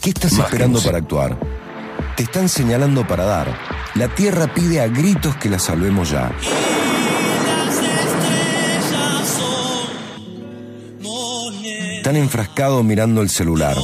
¿Qué estás esperando para actuar? Te están señalando para dar. La Tierra pide a gritos que la salvemos ya. Tan enfrascado mirando el celular.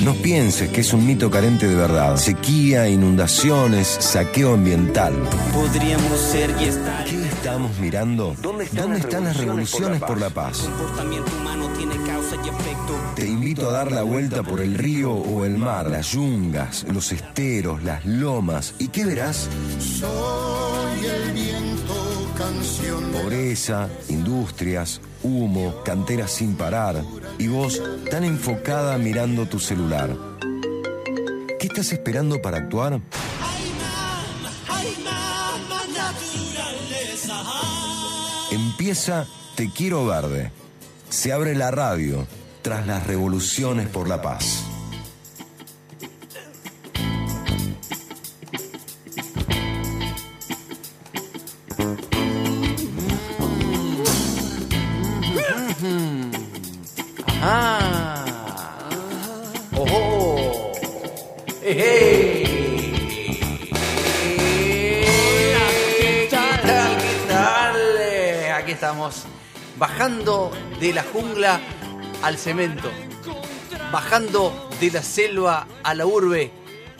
No pienses que es un mito carente de verdad. Sequía, inundaciones, saqueo ambiental. Podríamos ser y estar. ¿Qué estamos mirando? ¿Dónde están, las revoluciones por la paz? El comportamiento humano tiene causa y efecto. Te invito a dar la vuelta por el río o el mar, las yungas, los esteros, las lomas. ¿Y qué verás? Soy el viento, canción Pobreza, industrias, humo, canteras sin parar. Y vos tan enfocada mirando tu celular. ¿Qué estás esperando para actuar? Empieza Te Quiero Verde. Se abre la radio tras las revoluciones por la paz. Estamos bajando de la jungla al cemento, bajando de la selva a la urbe.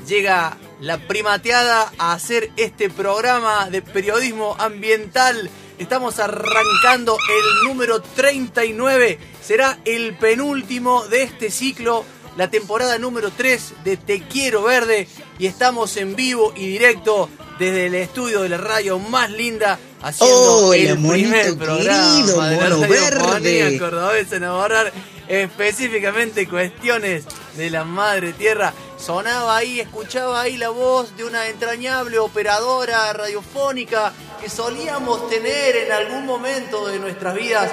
Llega la primateada a hacer este programa de periodismo ambiental. Estamos arrancando el número 39. Será el penúltimo de este ciclo, la temporada número 3 de Te Quiero Verde. Y estamos en vivo y directo desde el estudio de la radio más linda, haciendo Hola, el primer monito programa querido, de la mono verde. cordobesa en abordar específicamente cuestiones de la madre tierra. Sonaba ahí, escuchaba ahí la voz de una entrañable operadora radiofónica que solíamos tener en algún momento de nuestras vidas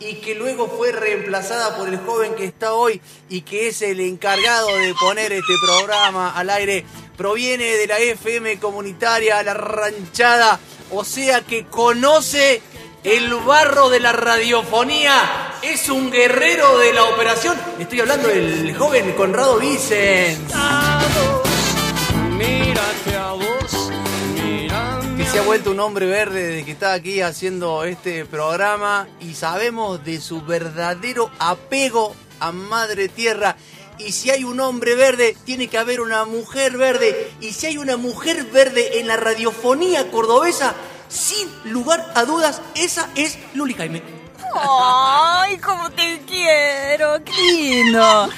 y que luego fue reemplazada por el joven que está hoy y que es el encargado de poner este programa al aire. Proviene de la FM comunitaria La Ranchada, o sea que conoce el barro de la radiofonía. Es un guerrero de la operación. Estoy hablando del joven Conrado Vicens. Mírate a vos, se ha vuelto un hombre verde desde que está aquí haciendo este programa y sabemos de su verdadero apego a Madre Tierra. Y si hay un hombre verde, tiene que haber una mujer verde. Y si hay una mujer verde en la radiofonía cordobesa, sin lugar a dudas, esa es Luli Jaime. ¡Ay, cómo te quiero! ¡Qué lindo!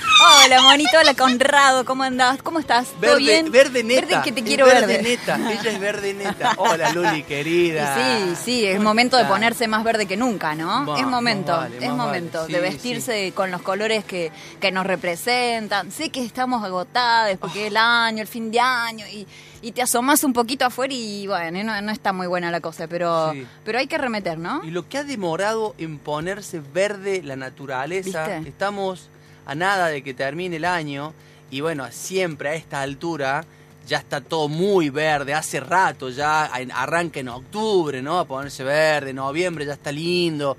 Hola, monito, hola, Conrado, ¿cómo andás? ¿Cómo estás? ¿Todo Verde, bien? verde neta. Verde que te quiero verde. verde. neta. Ella es verde neta. Hola Luli, Y querida. sí, sí, es ¿Cómo momento de ponerse más verde que nunca, ¿no? Es momento, vale, es momento vale. de Sí, vestirse con los colores que, que nos representan. Sé que estamos agotadas porque es el año, el fin de año, y, y te asomas un poquito afuera y bueno, no, no está muy buena la cosa, pero, Sí. pero hay que remeter, ¿no? Y lo que ha demorado en ponerse verde la naturaleza, ¿Viste? estamos a nada de que termine el año y bueno, siempre a esta altura ya está todo muy verde, hace rato ya arranca en octubre, ¿no? A ponerse verde, noviembre ya está lindo.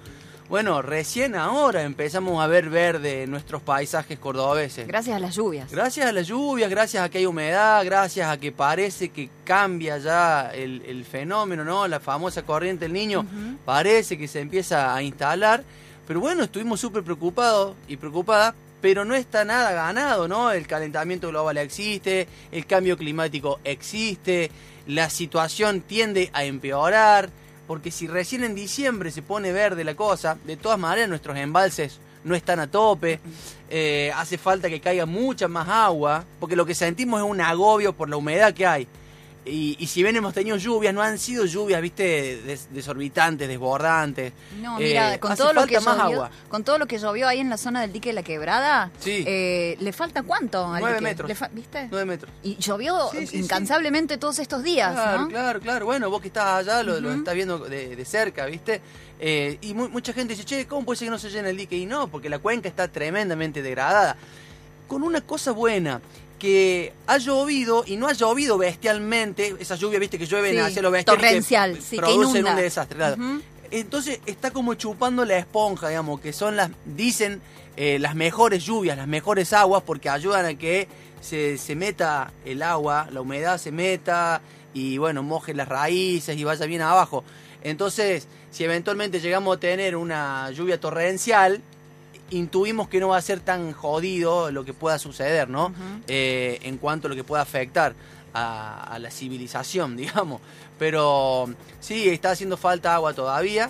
Bueno, recién ahora empezamos a ver verde en nuestros paisajes cordobeses. Gracias a las lluvias. Gracias a las lluvias, gracias a que hay humedad, gracias a que parece que cambia ya el, el fenómeno, ¿no? La famosa corriente del niño, parece que se empieza a instalar. Pero bueno, estuvimos súper preocupados y preocupadas, pero no está nada ganado, ¿no? El calentamiento global existe, el cambio climático existe, la situación tiende a empeorar, porque si recién en diciembre se pone verde la cosa, de todas maneras nuestros embalses no están a tope, eh, hace falta que caiga mucha más agua, porque lo que sentimos es un agobio por la humedad que hay. Y, y si bien hemos tenido lluvias, no han sido lluvias, viste, des- desorbitantes, desbordantes. No, Eh, mira, con hace todo lo que llovió, agua. con todo lo que llovió ahí en la zona del dique de la quebrada, Sí. eh, le falta cuánto al Nueve dique? metros. Le ¿Viste? Nueve metros. Y llovió Sí, sí, sí. incansablemente todos estos días, Claro, ¿no? claro, claro. Bueno, vos que estás allá lo, lo estás viendo de, de cerca, ¿viste? Eh, y mu- mucha gente dice, che, ¿cómo puede ser que no se llene el dique? Y no, porque la cuenca está tremendamente degradada. Con una cosa buena, que ha llovido y no ha llovido bestialmente, esa lluvia, viste, que llueve Sí, hacia lo bestial, torrencial, que sí, que producen inunda. un desastre. Entonces está como chupando la esponja, digamos, que son las, dicen eh, las mejores lluvias, las mejores aguas, porque ayudan a que se, se meta el agua, la humedad se meta y bueno, moje las raíces y vaya bien abajo. Entonces, si eventualmente llegamos a tener una lluvia torrencial, intuimos que no va a ser tan jodido lo que pueda suceder, ¿no? Eh, en cuanto a lo que pueda afectar a, a la civilización, digamos. Pero sí, está haciendo falta agua todavía.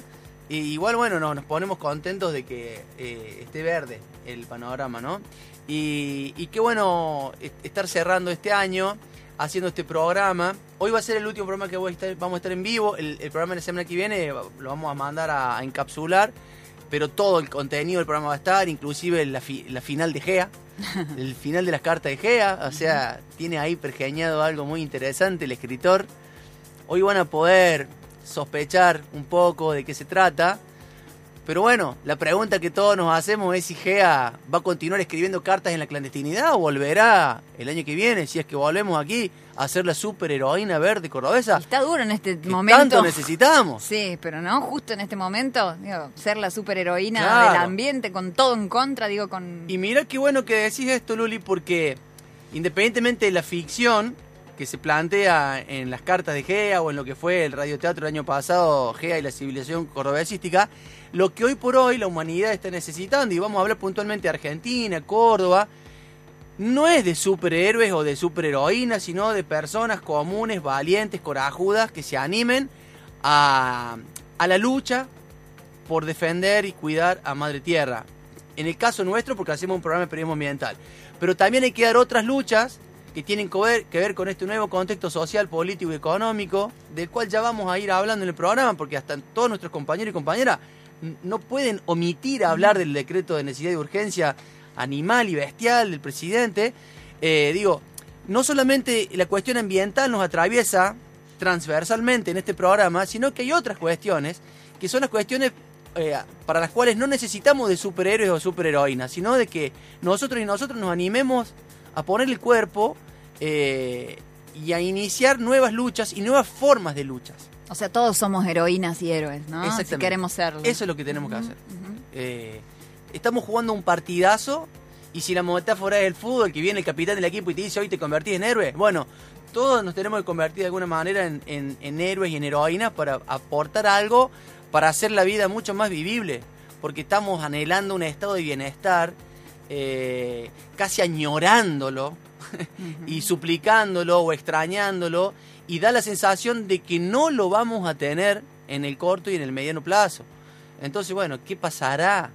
Y igual, bueno, no, nos ponemos contentos de que eh, esté verde el panorama, ¿no? Y, y qué bueno est- estar cerrando este año haciendo este programa. Hoy va a ser el último programa que voy a estar- vamos a estar en vivo. El, el programa de la semana que viene lo vamos a mandar a, a encapsular. Pero todo el contenido del programa va a estar, inclusive la, fi- la final de GEA, el final de las cartas de GEA. O sea, tiene ahí pergeñado algo muy interesante el escritor. Hoy van a poder sospechar un poco de qué se trata. Pero bueno, la pregunta que todos nos hacemos es si Gea va a continuar escribiendo cartas en la clandestinidad o volverá el año que viene, si es que volvemos aquí a ser la superheroína verde cordobesa Está duro en este que momento. tanto necesitamos. Sí, pero no, justo en este momento, digo, ser la superheroína Claro. del ambiente con todo en contra, digo, con... Y mira qué bueno que decís esto, Luli, porque independientemente de la ficción que se plantea en las cartas de Gea o en lo que fue el radioteatro el año pasado, Gea y la civilización cordobesística, lo que hoy por hoy la humanidad está necesitando, y vamos a hablar puntualmente de Argentina, Córdoba, no es de superhéroes o de superheroínas, sino de personas comunes, valientes, corajudas, que se animen a, a la lucha por defender y cuidar a Madre Tierra. En el caso nuestro, porque hacemos un programa de periodismo ambiental. Pero también hay que dar otras luchas que tienen que ver, que ver con este nuevo contexto social, político y económico, del cual ya vamos a ir hablando en el programa, porque hasta todos nuestros compañeros y compañeras no pueden omitir hablar del decreto de necesidad y urgencia animal y bestial del presidente. Eh, digo, no solamente la cuestión ambiental nos atraviesa transversalmente en este programa, sino que hay otras cuestiones que son las cuestiones eh, para las cuales no necesitamos de superhéroes o superheroínas, sino de que nosotros y nosotros nos animemos a poner el cuerpo eh, y a iniciar nuevas luchas y nuevas formas de luchas. O sea, todos somos heroínas y héroes, ¿no? Si queremos serlo. Eso es lo que tenemos que hacer. Eh, estamos jugando un partidazo y si la metáfora es el fútbol, que viene el capitán del equipo y te dice hoy te convertís en héroe, bueno, todos nos tenemos que convertir de alguna manera en, en- en héroes y en heroínas para aportar algo, para hacer la vida mucho más vivible, porque estamos anhelando un estado de bienestar, eh, casi añorándolo y suplicándolo o extrañándolo, y da la sensación de que no lo vamos a tener en el corto y en el mediano plazo. Entonces, bueno, ¿qué pasará?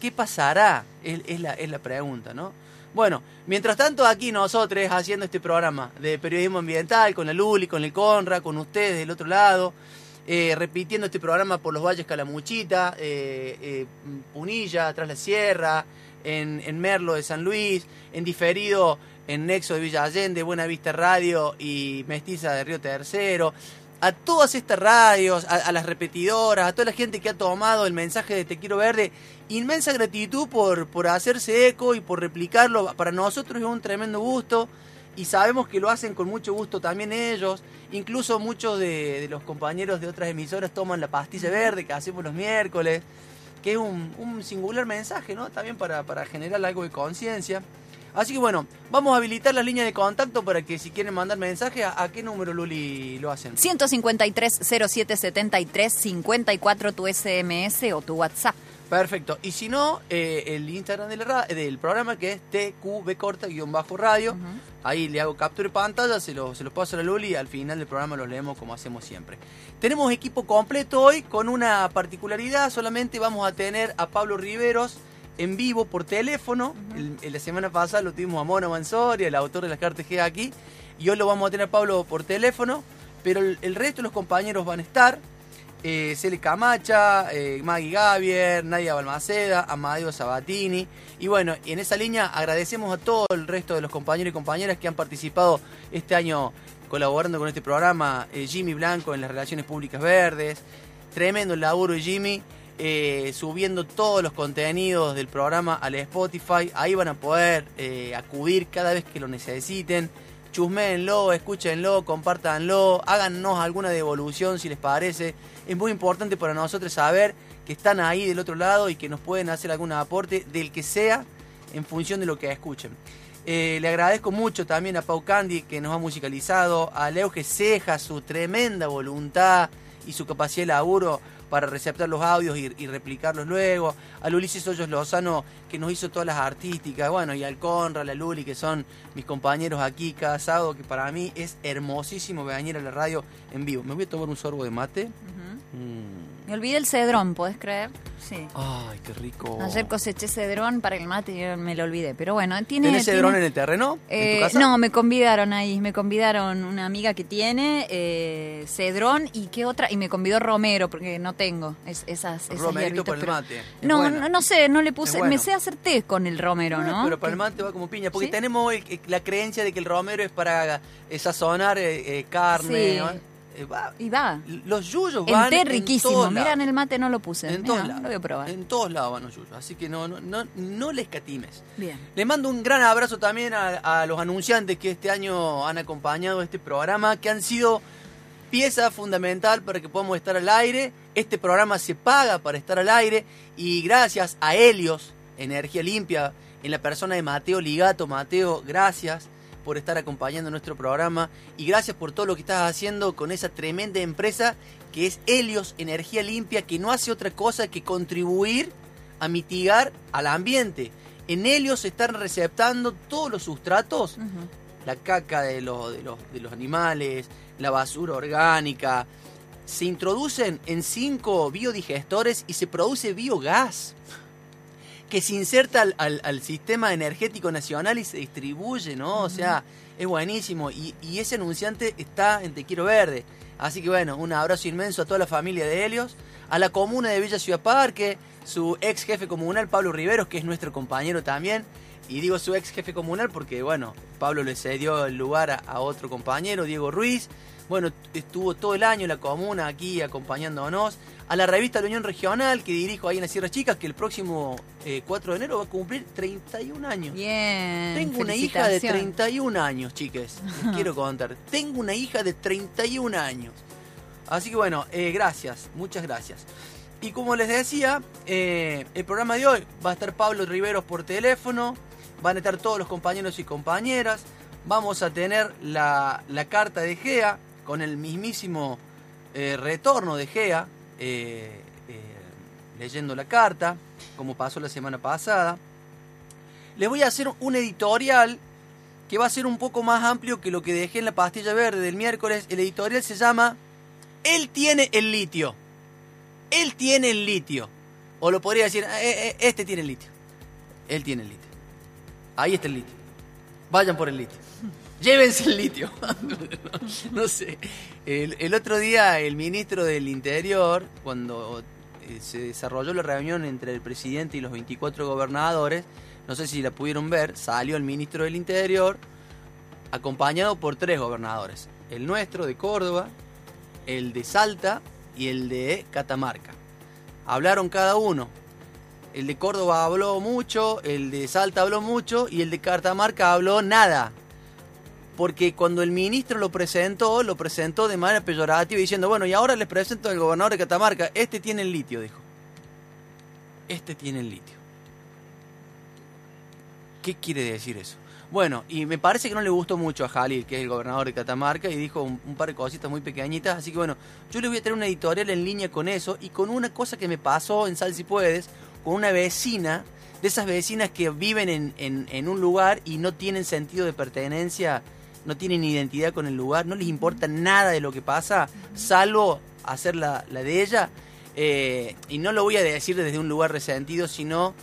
¿Qué pasará? Es, la, es la pregunta, ¿no? Bueno, mientras tanto aquí nosotros haciendo este programa de periodismo ambiental con la Luli, con el Conra, con ustedes del otro lado, eh, repitiendo este programa por los valles Calamuchita, eh, eh, Punilla, Tras la Sierra, en, en Merlo de San Luis, en diferido en Nexo de Villa Allende, Buena Vista Radio y Mestiza de Río Tercero. A todas estas radios, a, las repetidoras, a toda la gente que ha tomado el mensaje de Te Quiero Verde, inmensa gratitud por, por hacerse eco y por replicarlo. Para nosotros es un tremendo gusto y sabemos que lo hacen con mucho gusto también ellos. Incluso muchos de, de los compañeros de otras emisoras toman la pastilla verde que hacemos los miércoles, que es un, un singular mensaje, ¿no? También para, para generar algo de conciencia. Así que bueno, vamos a habilitar las líneas de contacto para que si quieren mandar mensajes, ¿a, a qué número, Luli, lo hacen? 153 0773 54 tu SMS o tu WhatsApp. Perfecto. Y si no, eh, el Instagram del, del programa que es TQB corta guion bajo radio. Ahí le hago captura de pantalla, se los se los paso a la Luli y al final del programa los leemos como hacemos siempre. Tenemos equipo completo hoy con una particularidad. Solamente vamos a tener a Pablo Riveros en vivo por teléfono. El- el- la semana pasada lo tuvimos a Mono Mansoria, el autor de las cartas G aquí. Y hoy lo vamos a tener a Pablo por teléfono. Pero el, el resto de los compañeros van a estar eh, Cele Camacha, eh, Maggie Gavier, Nadia Balmaceda, Amadeo Sabatini. Y bueno, en esa línea agradecemos a todo el resto de los compañeros y compañeras que han participado este año colaborando con este programa. Eh, Jimmy Blanco en las Relaciones Públicas Verdes. Tremendo el laburo de Jimmy. Eh, subiendo todos los contenidos del programa al Spotify. Ahí van a poder eh, acudir cada vez que lo necesiten chusméenlo, escúchenlo, compártanlo, háganos alguna devolución si les parece. Es muy importante para nosotros saber que están ahí del otro lado y que nos pueden hacer algún aporte del que sea en función de lo que escuchen. Eh, le agradezco mucho también a Pau Candy que nos ha musicalizado, a Leuge Ceja, su tremenda voluntad y su capacidad de laburo para receptar los audios y, y replicarlos luego, al Ulises Hoyos Lozano que nos hizo todas las artísticas, bueno, y al Conra, a la Luli, que son mis compañeros aquí cada sábado, que para mí es hermosísimo venir a la radio en vivo. Me voy a tomar un sorbo de mate. Mm. Me olvidé el cedrón, ¿podés creer? Sí. Ay, qué rico. Ayer coseché cedrón para el mate y me lo olvidé. Pero bueno, tiene. ¿Tenés tiene- cedrón en el terreno? ¿En Eh, tu casa? no, me convidaron ahí, me convidaron una amiga que tiene eh, cedrón y qué otra, y me convidó romero porque no tengo es- esas, esas Romerito para el mate. No, bueno. no, no sé, no le puse, bueno. me sé hacer té con el romero, ¿no? Pero para el mate va como piña, porque ¿Sí? tenemos el- la creencia de que el romero es para eh, sazonar eh, eh, carne. Sí. ¿no? Eh, va. Y va. Los yuyos El van té en riquísimo. Mira, en el mate no lo puse. En Mirá, todos lados. Lo voy a probar. En todos lados van los yuyos. Así que no, no, no, no le escatimes. Bien. Le mando un gran abrazo también a, a los anunciantes que este año han acompañado este programa, que han sido pieza fundamental para que podamos estar al aire. Este programa se paga para estar al aire y gracias a Helios, Energía Limpia, en la persona de Mateo Ligato. Mateo, gracias por estar acompañando nuestro programa y gracias por todo lo que estás haciendo con esa tremenda empresa que es Helios Energía Limpia, que no hace otra cosa que contribuir a mitigar al ambiente. En Helios se están receptando todos los sustratos, la caca de los, de, los, de los animales, la basura orgánica, se introducen en cinco biodigestores y se produce biogás que se inserta al, al- al sistema energético nacional y se distribuye, ¿no? O sea, es buenísimo. Y, y ese anunciante está en Te Quiero Verde. Así que bueno, un abrazo inmenso a toda la familia de Helios, a la comuna de Villa Ciudad Parque, su ex jefe comunal Pablo Riveros, que es nuestro compañero también. Y digo su ex jefe comunal porque, bueno, Pablo le cedió el lugar a, a otro compañero, Diego Ruiz. Bueno, estuvo todo el año en la comuna aquí acompañándonos. A la revista La Unión Regional, que dirijo ahí en las Sierras Chicas, que el próximo eh, 4 de enero va a cumplir 31 años. Bien. Tengo una hija de felicitaciones. 31 años, chiques. Les quiero contar. Tengo una hija de 31 años. Así que bueno, eh, gracias, muchas gracias. Y como les decía, eh, el programa de hoy va a estar Pablo Riveros por teléfono, van a estar todos los compañeros y compañeras, vamos a tener la, la carta de Gea con el mismísimo eh, retorno de Gea, eh, eh, leyendo la carta, como pasó la semana pasada. Les voy a hacer un editorial que va a ser un poco más amplio que lo que dejé en la pastilla verde del miércoles. El editorial se llama Él tiene el litio. Él tiene el litio. O lo podría decir, "Eh, eh, este tiene el litio. Él tiene el litio. Ahí está el litio. Vayan por el litio. Llévense el litio. no sé. El, otro día el ministro del Interior, cuando eh, se desarrolló la reunión entre el presidente y los 24 gobernadores, no sé si la pudieron ver, salió el ministro del Interior acompañado por tres gobernadores. El nuestro de Córdoba, el de Salta y el de Catamarca. Hablaron cada uno. El de Córdoba habló mucho, el de Salta habló mucho y el de Catamarca habló nada. Porque cuando el ministro lo presentó, lo presentó de manera peyorativa diciendo, bueno, y ahora les presento al gobernador de Catamarca, este tiene el litio, dijo. Este tiene el litio. ¿Qué quiere decir eso? Bueno, y me parece que no le gustó mucho a Jalil, que es el gobernador de Catamarca, y dijo un, par de cositas muy pequeñitas. Así que bueno, yo le voy a traer una editorial en línea con eso y con una cosa que me pasó en Sal Si Puedes, con una vecina, de esas vecinas que viven en, en- en un lugar y no tienen sentido de pertenencia, no tienen identidad con el lugar, no les importa nada de lo que pasa, salvo hacer la, de ella. Eh, y no lo voy a decir desde un lugar resentido, sino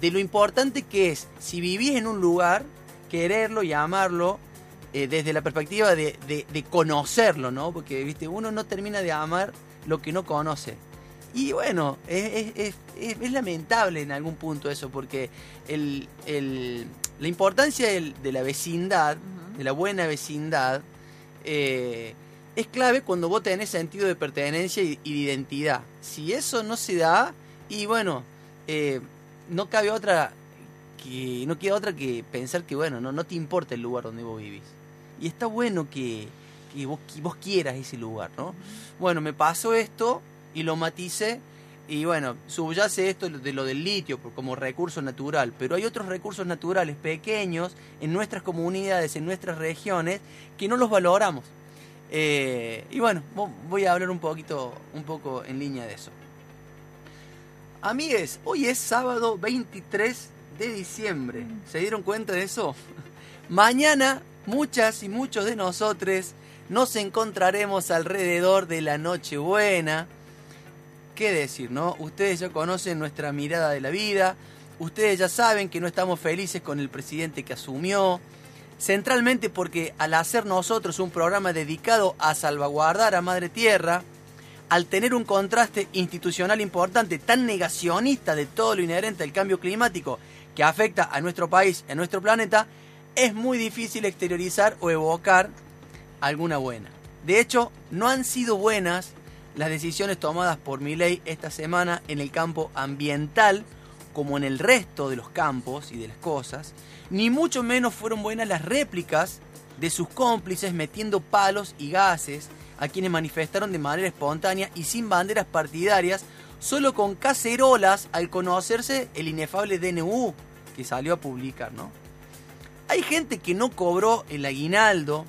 de lo importante que es, si vivís en un lugar, quererlo y amarlo eh, desde la perspectiva de, conocerlo, ¿no? Porque, viste, uno no termina de amar lo que no conoce. Y bueno, es, lamentable en algún punto eso, porque el, la importancia de la vecindad, de la buena vecindad, eh, es clave cuando vos tenés sentido de pertenencia y, y de identidad. Si eso no se da, y bueno, eh, no cabe otra que no queda otra que pensar que bueno, no, no te importa el lugar donde vos vivís. Y está bueno que, que vos, que vos quieras ese lugar, ¿no? Bueno, me pasó esto y lo maticé Y bueno, subyace esto de lo del litio como recurso natural, pero hay otros recursos naturales pequeños en nuestras comunidades, en nuestras regiones, que no los valoramos. Eh, y bueno, vo- voy a hablar un poquito, un poco en línea de eso. Amigues, hoy es sábado 23 de diciembre. ¿Se dieron cuenta de eso? Mañana muchas y muchos de nosotros nos encontraremos alrededor de la Nochebuena. ¿Qué decir, no? Ustedes ya conocen nuestra mirada de la vida. Ustedes ya saben que no estamos felices con el presidente que asumió. Centralmente porque al hacer nosotros un programa dedicado a salvaguardar a Madre Tierra, al tener un contraste institucional importante, tan negacionista de todo lo inherente al cambio climático que afecta a nuestro país a nuestro planeta, es muy difícil exteriorizar o evocar alguna buena. De hecho, no han sido buenas las decisiones tomadas por Milei esta semana en el campo ambiental, como en el resto de los campos y de las cosas, ni mucho menos fueron buenas las réplicas de sus cómplices metiendo palos y gases a quienes manifestaron de manera espontánea y sin banderas partidarias, solo con cacerolas al conocerse el inefable DNU que salió a publicar, ¿no? Hay gente que no cobró el aguinaldo,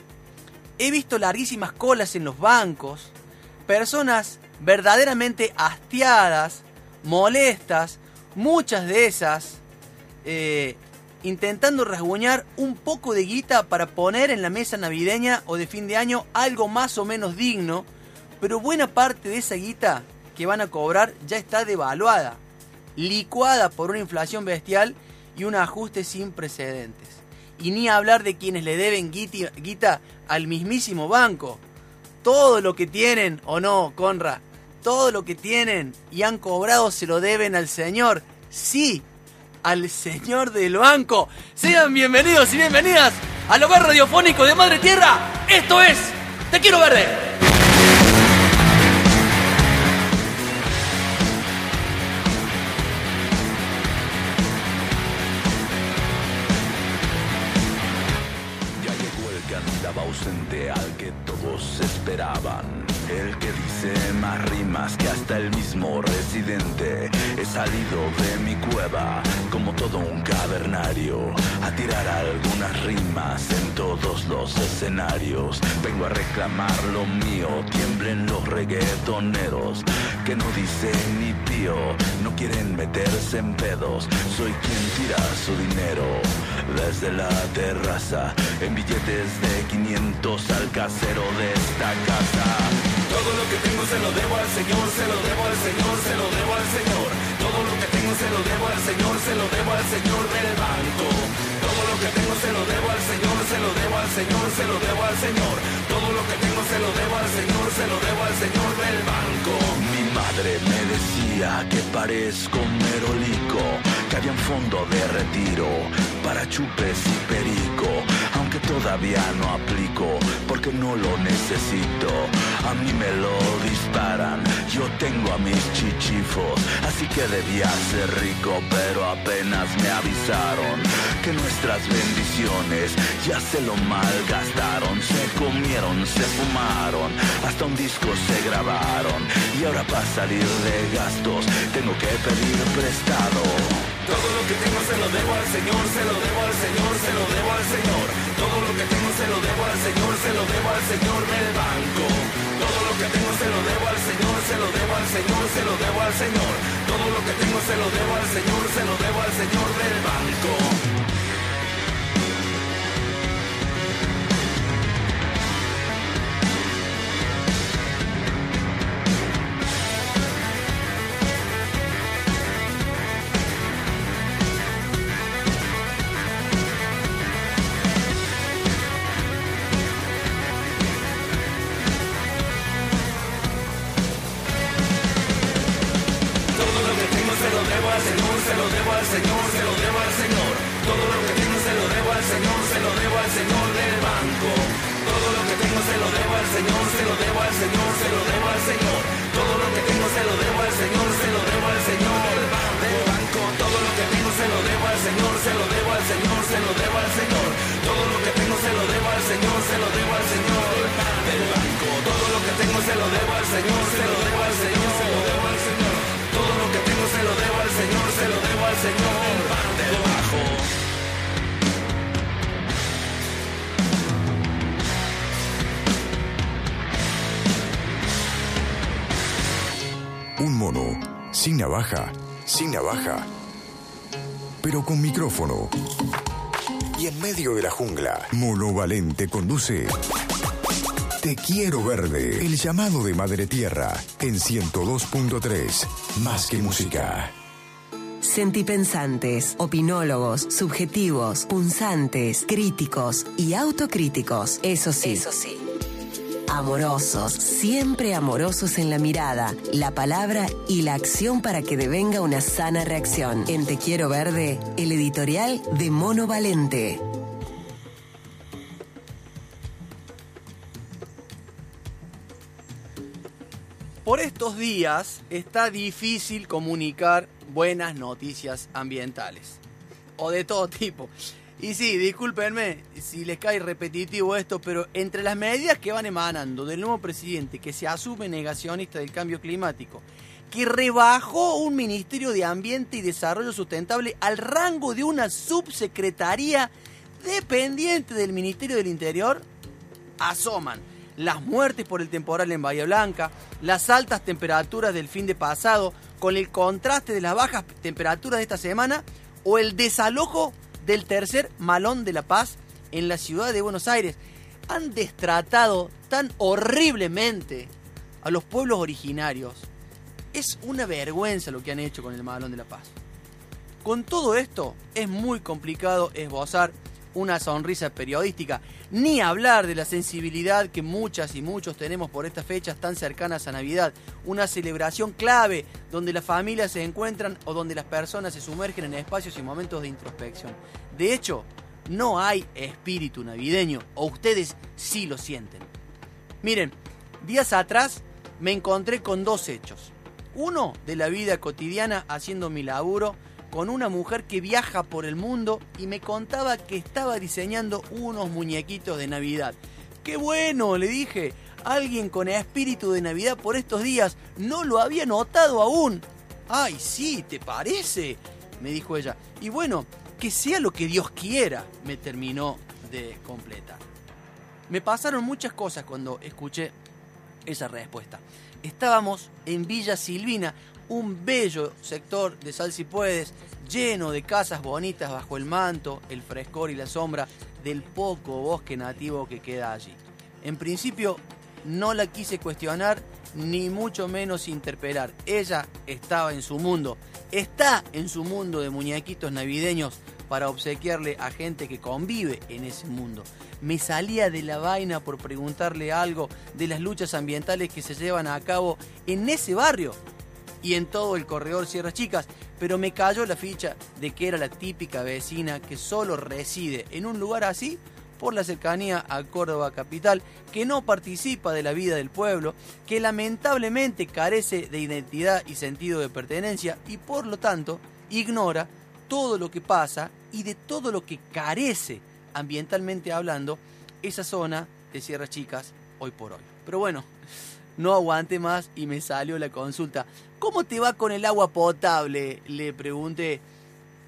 he visto larguísimas colas en los bancos, personas verdaderamente hastiadas, molestas, muchas de esas eh, intentando rasguñar un poco de guita para poner en la mesa navideña o de fin de año algo más o menos digno, pero buena parte de esa guita que van a cobrar ya está devaluada, licuada por una inflación bestial y un ajuste sin precedentes. Y ni hablar de quienes le deben guita al mismísimo banco. Todo lo que tienen, o no, Conra, todo lo que tienen y han cobrado se lo deben al señor. Sí, al señor del banco. Sean bienvenidos y bienvenidas al hogar radiofónico de Madre Tierra. Esto es Te Quiero Verde. El que dice más rimas que hasta el mismo residente. Salido de mi cueva como todo un cavernario a tirar algunas rimas en todos los escenarios. Vengo a reclamar lo mío, tiemblen los reggaetoneros que no dicen ni pío, no quieren meterse en pedos. Soy quien tira su dinero desde la terraza en billetes de 500 al casero de esta casa. Todo lo que tengo se lo debo al Señor, se lo debo al Señor, se lo debo al Señor. Todo lo que tengo se lo debo al Señor, se lo debo al Señor del banco. Todo lo que tengo se lo debo al Señor, se lo debo al Señor, se lo debo al Señor. Todo lo que tengo se lo debo al Señor, se lo debo al Señor del banco. Mi madre me decía que parezco merolico, que había un fondo de retiro para chupes y perico, aunque todavía no aplico porque no lo necesito. A mí me lo disparan, yo tengo a mis chichifos, así que debía ser rico, pero apenas me avisaron que nuestras bendiciones ya se lo malgastaron, se comieron, se fumaron, hasta un disco se grabaron y ahora para salir de gastos tengo que pedir prestado. Todo lo que tengo se lo debo al Señor, se lo debo al Señor, se lo debo al Señor. Todo lo que tengo se lo debo al Señor, se lo debo al Señor del banco. Todo lo que tengo se lo debo al Señor, se lo debo al Señor, se lo debo al Señor. Todo lo que tengo se lo debo al Señor, se lo debo al Señor del banco. Jungla, Mono Valente conduce Te Quiero Verde, el llamado de Madre Tierra, en 102.3, más que música. Sentipensantes, opinólogos, subjetivos, punzantes, críticos y autocríticos. Eso sí. Eso sí. Amorosos, siempre amorosos en la mirada, la palabra y la acción para que devenga una sana reacción. En Te Quiero Verde, el editorial de Mono Valente. Estos días está difícil comunicar buenas noticias ambientales. O de todo tipo. Y sí, discúlpenme si les cae repetitivo esto, pero entre las medidas que van emanando del nuevo presidente que se asume negacionista del cambio climático, que rebajó un Ministerio de Ambiente y Desarrollo Sustentable al rango de una subsecretaría dependiente del Ministerio del Interior, asoman las muertes por el temporal en Bahía Blanca, las altas temperaturas del fin de pasado, con el contraste de las bajas temperaturas de esta semana, o el desalojo del tercer malón de la paz en la ciudad de Buenos Aires. Han destratado tan horriblemente a los pueblos originarios. Es una vergüenza lo que han hecho con el malón de la paz. Con todo esto, es muy complicado esbozar una sonrisa periodística, ni hablar de la sensibilidad que muchas y muchos tenemos por estas fechas tan cercanas a Navidad, una celebración clave donde las familias se encuentran o donde las personas se sumergen en espacios y momentos de introspección. De hecho, no hay espíritu navideño, o ustedes sí lo sienten. Miren, días atrás me encontré con dos hechos. Uno de la vida cotidiana haciendo mi laburo, con una mujer que viaja por el mundo y me contaba que estaba diseñando unos muñequitos de Navidad. ¡Qué bueno! le dije. Alguien con espíritu de Navidad por estos días no lo había notado aún. ¡Ay, sí! ¿Te parece? me dijo ella. Y bueno, que sea lo que Dios quiera, me terminó de completar. Me pasaron muchas cosas cuando escuché esa respuesta. Estábamos en Villa Silvina, un bello sector de Sal si puedes, lleno de casas bonitas bajo el manto, el frescor y la sombra del poco bosque nativo que queda allí. En principio no la quise cuestionar ni mucho menos interpelar. Ella estaba en su mundo, está en su mundo de muñequitos navideños para obsequiarle a gente que convive en ese mundo. Me salía de la vaina por preguntarle algo de las luchas ambientales que se llevan a cabo en ese barrio y en todo el corredor Sierras Chicas, pero me cayó la ficha de que era la típica vecina que solo reside en un lugar así por la cercanía a Córdoba capital, que no participa de la vida del pueblo, que lamentablemente carece de identidad y sentido de pertenencia y por lo tanto ignora todo lo que pasa y de todo lo que carece ambientalmente hablando esa zona de Sierras Chicas hoy por hoy. Pero bueno, no aguante más y me salió la consulta. ¿Cómo te va con el agua potable? Le pregunté.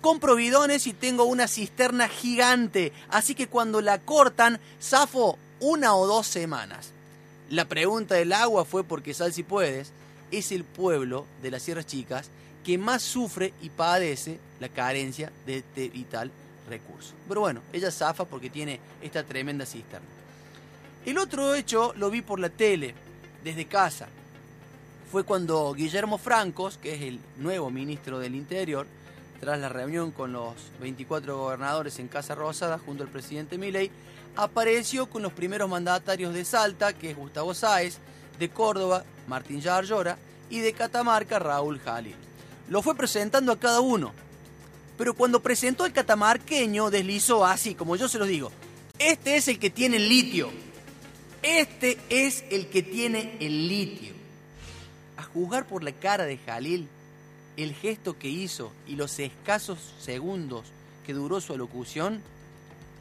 Compro bidones y tengo una cisterna gigante, así que cuando la cortan, zafo una o dos semanas. La pregunta del agua fue porque Sal si puedes es el pueblo de las Sierras Chicas que más sufre y padece la carencia de este vital recurso. Pero bueno, ella zafa porque tiene esta tremenda cisterna. El otro hecho lo vi por la tele, desde casa. Fue cuando Guillermo Francos, que es el nuevo ministro del Interior, tras la reunión con los 24 gobernadores en Casa Rosada junto al presidente Milei, apareció con los primeros mandatarios de Salta, que es Gustavo Sáez, de Córdoba, Martín Yarlora, y de Catamarca, Raúl Jalil. Lo fue presentando a cada uno. Pero cuando presentó al catamarqueño, deslizó así, como yo se los digo. Este es el que tiene el litio. Este es el que tiene el litio. A juzgar por la cara de Jalil, el gesto que hizo y los escasos segundos que duró su alocución,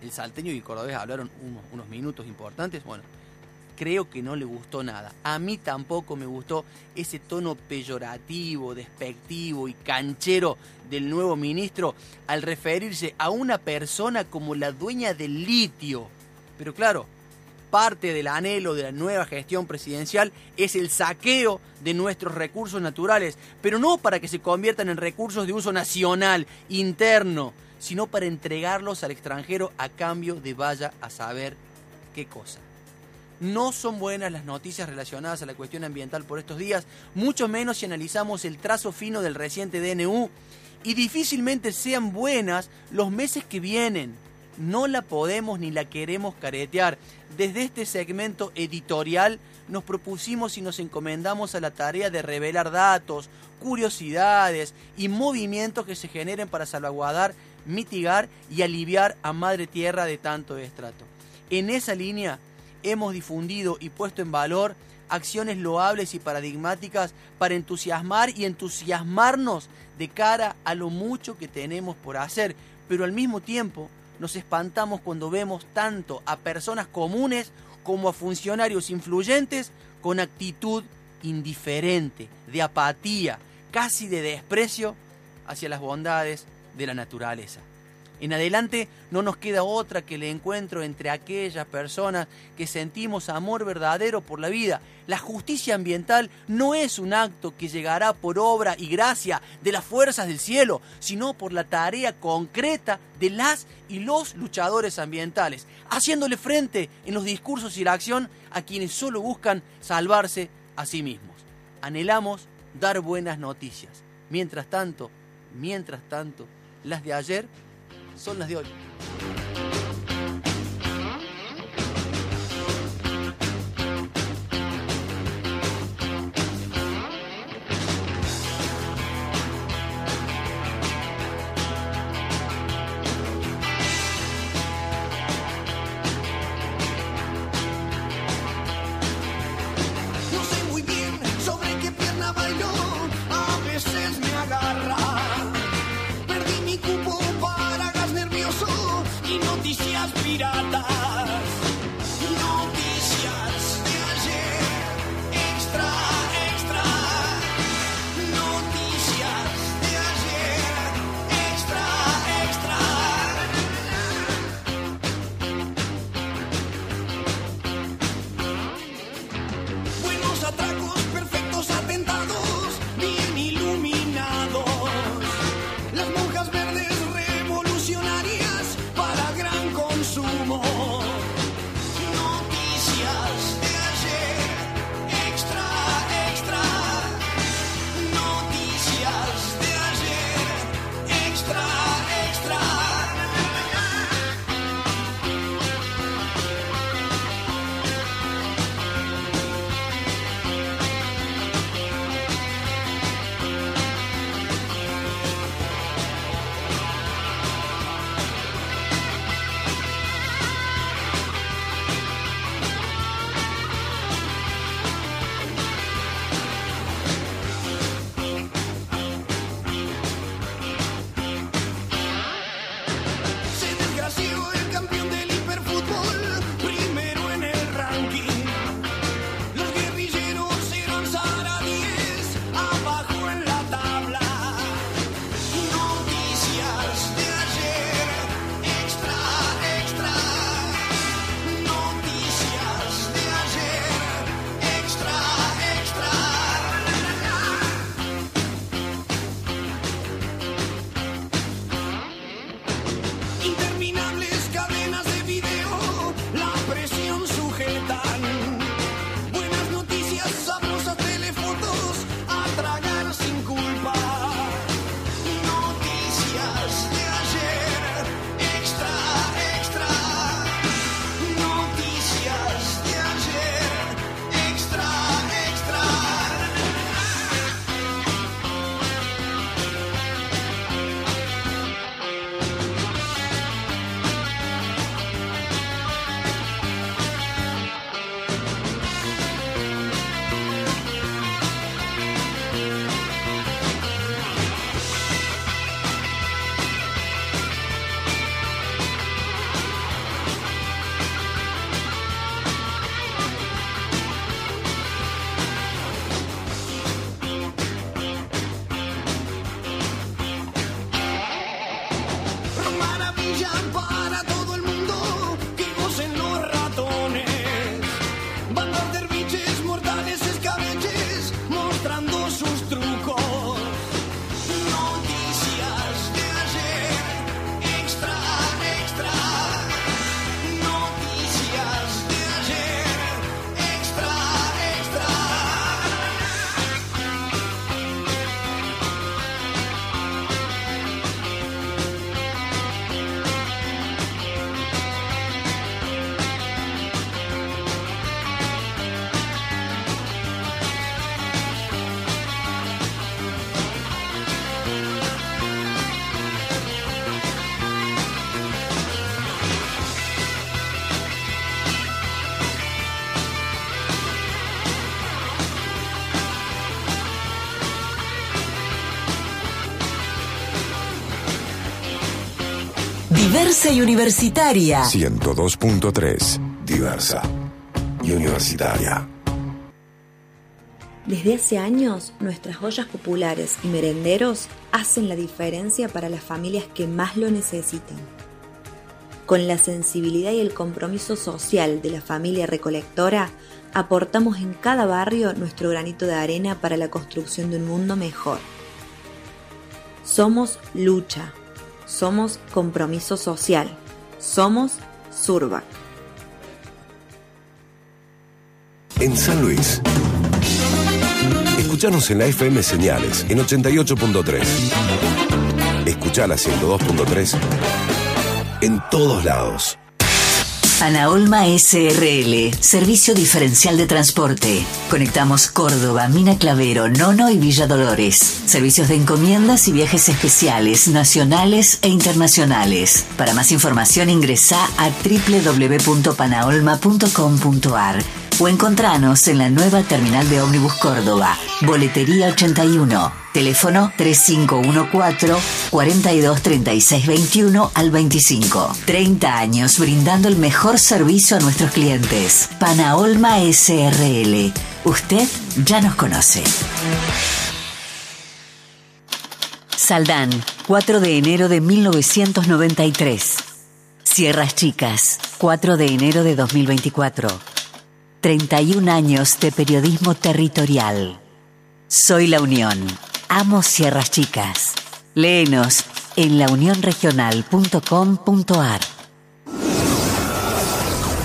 el salteño y el cordobés hablaron unos, unos minutos importantes. Bueno, creo que no le gustó nada. A mí tampoco me gustó ese tono peyorativo, despectivo y canchero del nuevo ministro al referirse a una persona como la dueña del litio. Pero claro, parte del anhelo de la nueva gestión presidencial es el saqueo de nuestros recursos naturales, pero no para que se conviertan en recursos de uso nacional, interno, sino para entregarlos al extranjero a cambio de vaya a saber qué cosa. No son buenas las noticias relacionadas a la cuestión ambiental por estos días, mucho menos si analizamos el trazo fino del reciente DNU, y difícilmente sean buenas los meses que vienen. No la podemos ni la queremos caretear. Desde este segmento editorial nos propusimos y nos encomendamos a la tarea de revelar datos, curiosidades y movimientos que se generen para salvaguardar, mitigar y aliviar a Madre Tierra de tanto estrato. En esa línea hemos difundido y puesto en valor acciones loables y paradigmáticas para entusiasmar y entusiasmarnos de cara a lo mucho que tenemos por hacer, pero al mismo tiempo nos espantamos cuando vemos tanto a personas comunes como a funcionarios influyentes con actitud indiferente, de apatía, casi de desprecio hacia las bondades de la naturaleza. En adelante no nos queda otra que el encuentro entre aquellas personas que sentimos amor verdadero por la vida. La justicia ambiental no es un acto que llegará por obra y gracia de las fuerzas del cielo, sino por la tarea concreta de las y los luchadores ambientales, haciéndole frente en los discursos y la acción a quienes solo buscan salvarse a sí mismos. Anhelamos dar buenas noticias. Mientras tanto, mientras tanto, las de ayer son las de hoy. Diversa y universitaria. 102.3. Diversa y universitaria. Desde hace años, nuestras ollas populares y merenderos hacen la diferencia para las familias que más lo necesitan. Con la sensibilidad y el compromiso social de la familia recolectora, aportamos en cada barrio nuestro granito de arena para la construcción de un mundo mejor. Somos lucha, somos compromiso social, somos Surbac. En San Luis. Escuchanos en la FM Señales en 88.3. Escuchá la 102.3 en todos lados. Anaolma SRL, servicio diferencial de transporte. Conectamos Córdoba, Mina Clavero, Nono y Villa Dolores. Servicios de encomiendas y viajes especiales, nacionales e internacionales. Para más información ingresa a www.panaolma.com.ar o encontranos en la nueva terminal de ómnibus Córdoba, Boletería 81, teléfono 3514-423621 al 25. 30 años brindando el mejor servicio a nuestros clientes. Panaolma SRL. Usted ya nos conoce. Saldán, 4 de enero de 1993. Sierras Chicas, 4 de enero de 2024. 31 años de periodismo territorial. Soy La Unión. Amo Sierras Chicas. Léenos en launionregional.com.ar.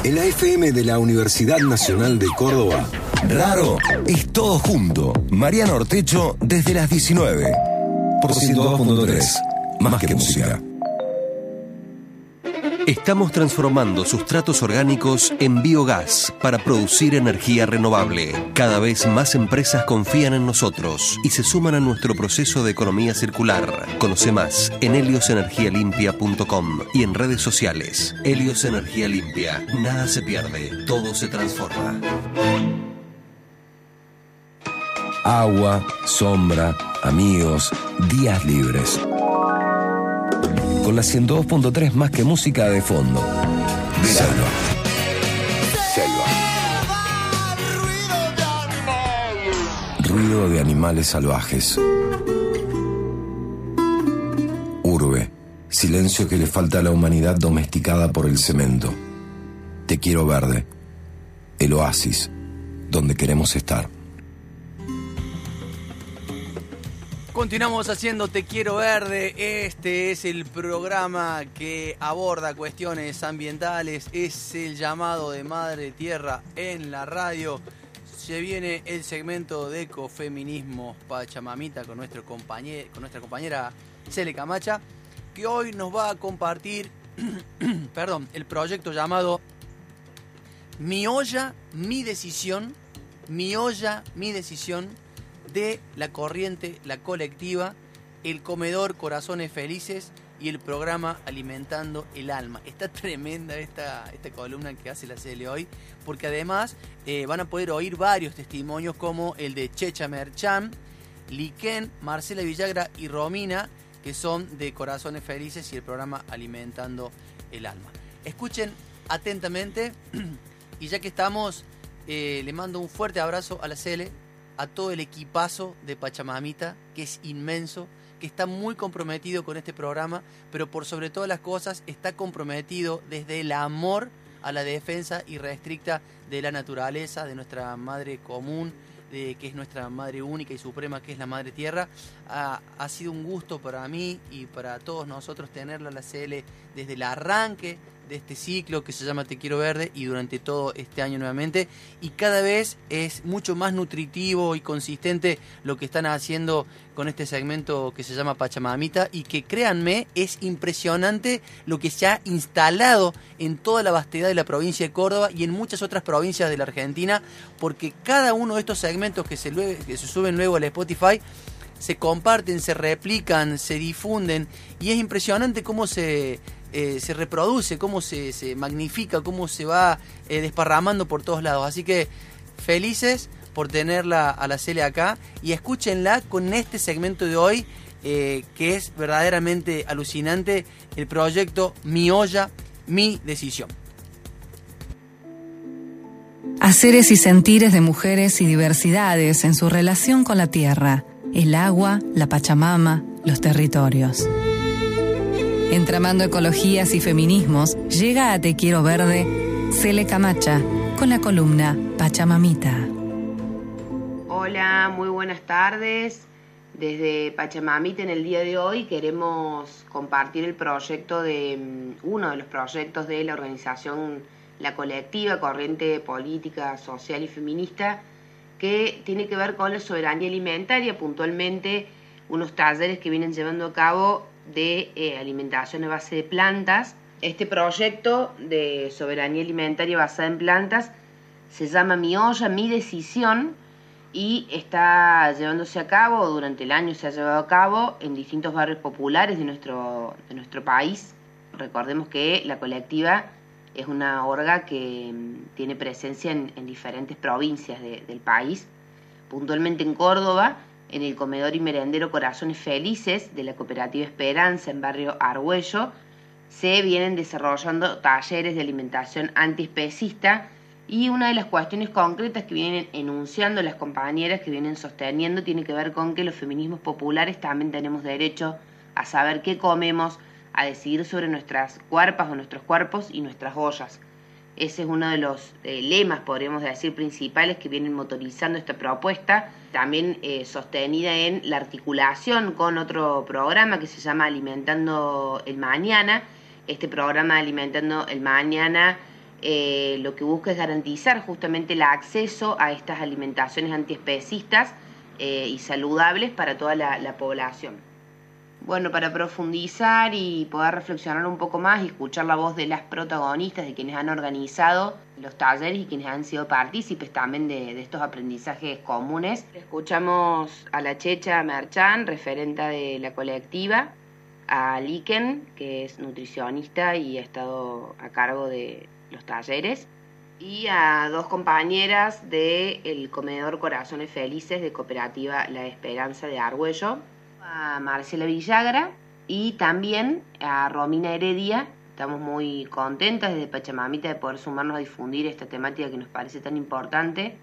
En la FM de la Universidad Nacional de Córdoba, Raro es todo junto. Mariano Ortecho desde las 19. Por 102.3. Más que música. Estamos transformando sustratos orgánicos en biogás para producir energía renovable. Cada vez más empresas confían en nosotros y se suman a nuestro proceso de economía circular. Conoce más en heliosenergialimpia.com y en redes sociales. Helios Energía Limpia. Nada se pierde, todo se transforma. Agua, sombra, amigos, días libres. Con la 102.3 más que música de fondo. Selva. Selva. Ruido de animales salvajes. Urbe. Silencio que le falta a la humanidad domesticada por el cemento. Te quiero verde. El oasis. Donde queremos estar. Continuamos haciendo Te Quiero Verde. Este es el programa que aborda cuestiones ambientales. Es el llamado de Madre Tierra en la radio. Se viene el segmento de ecofeminismo Pachamamita con, nuestro con nuestra compañera Cele Camacha, que hoy nos va a compartir perdón, el proyecto llamado Mi olla, mi decisión. Mi olla, mi decisión de la corriente, la colectiva, el comedor Corazones Felices y el programa Alimentando el Alma. Está tremenda esta, esta columna que hace la CL hoy, porque además eh, van a poder oír varios testimonios como el de Checha Merchan, Liken, Marcela Villagra y Romina, que son de Corazones Felices y el programa Alimentando el Alma. Escuchen atentamente y ya que estamos, eh, le mando un fuerte abrazo a la CL, a todo el equipazo de Pachamamita, que es inmenso, que está muy comprometido con este programa, pero por sobre todas las cosas está comprometido desde el amor a la defensa irrestricta de la naturaleza, de nuestra madre común, de, que es nuestra madre única y suprema, que es la madre tierra. Ha, ha sido un gusto para mí y para todos nosotros tenerla la CL desde el arranque este ciclo que se llama Te Quiero Verde y durante todo este año nuevamente. Y cada vez es mucho más nutritivo y consistente lo que están haciendo con este segmento que se llama Pachamamita y que créanme es impresionante lo que se ha instalado en toda la vastedad de la provincia de Córdoba y en muchas otras provincias de la Argentina porque cada uno de estos segmentos que se, que se suben luego al Spotify se comparten, se replican, se difunden y es impresionante cómo se, eh, se reproduce, cómo se, se magnifica, cómo se va eh, desparramando por todos lados. Así que felices por tenerla a la Cele acá y escúchenla con este segmento de hoy eh, que es verdaderamente alucinante, el proyecto Mi olla, mi decisión. Haceres y sentires de mujeres y diversidades en su relación con la tierra, el agua, la Pachamama, los territorios. Entramando ecologías y feminismos, llega a Te Quiero Verde, Cele Camacha, con la columna Pachamamita. Hola, muy buenas tardes. Desde Pachamamita en el día de hoy queremos compartir el proyecto de mm, uno de los proyectos de la organización La Colectiva, Corriente Política, Social y Feminista, que tiene que ver con la soberanía alimentaria, puntualmente unos talleres que vienen llevando a cabo de eh, alimentación a base de plantas. Este proyecto de soberanía alimentaria basada en plantas se llama Mi olla, mi decisión y está llevándose a cabo, durante el año se ha llevado a cabo en distintos barrios populares de nuestro, de nuestro país. Recordemos que la colectiva es una orga que mm, tiene presencia en, en diferentes provincias de- del país, puntualmente en Córdoba, en el comedor y merendero Corazones Felices de la cooperativa Esperanza en barrio Argüello, se vienen desarrollando talleres de alimentación antiespecista y una de las cuestiones concretas que vienen enunciando las compañeras que vienen sosteniendo tiene que ver con que los feminismos populares también tenemos derecho a saber qué comemos, a decidir sobre nuestras cuerpas o nuestros cuerpos y nuestras ollas. Ese es uno de los eh, lemas, podríamos decir, principales que vienen motorizando esta propuesta, también eh, sostenida en la articulación con otro programa que se llama Alimentando el Mañana. Este programa Alimentando el Mañana eh, lo que busca es garantizar justamente el acceso a estas alimentaciones antiespecistas y saludables para toda la población. Bueno, para profundizar y poder reflexionar un poco más y escuchar la voz de las protagonistas, de quienes han organizado los talleres y quienes han sido partícipes también de, de estos aprendizajes comunes, escuchamos a la Checha Merchan, referenta de la colectiva, a Liken, que es nutricionista y ha estado a cargo de los talleres, y a dos compañeras del comedor Corazones Felices de Cooperativa La Esperanza de Argüello, a Marcela Villagra y también a Romina Heredia. Estamos muy contentas desde Pachamamita de poder sumarnos a difundir esta temática que nos parece tan importante,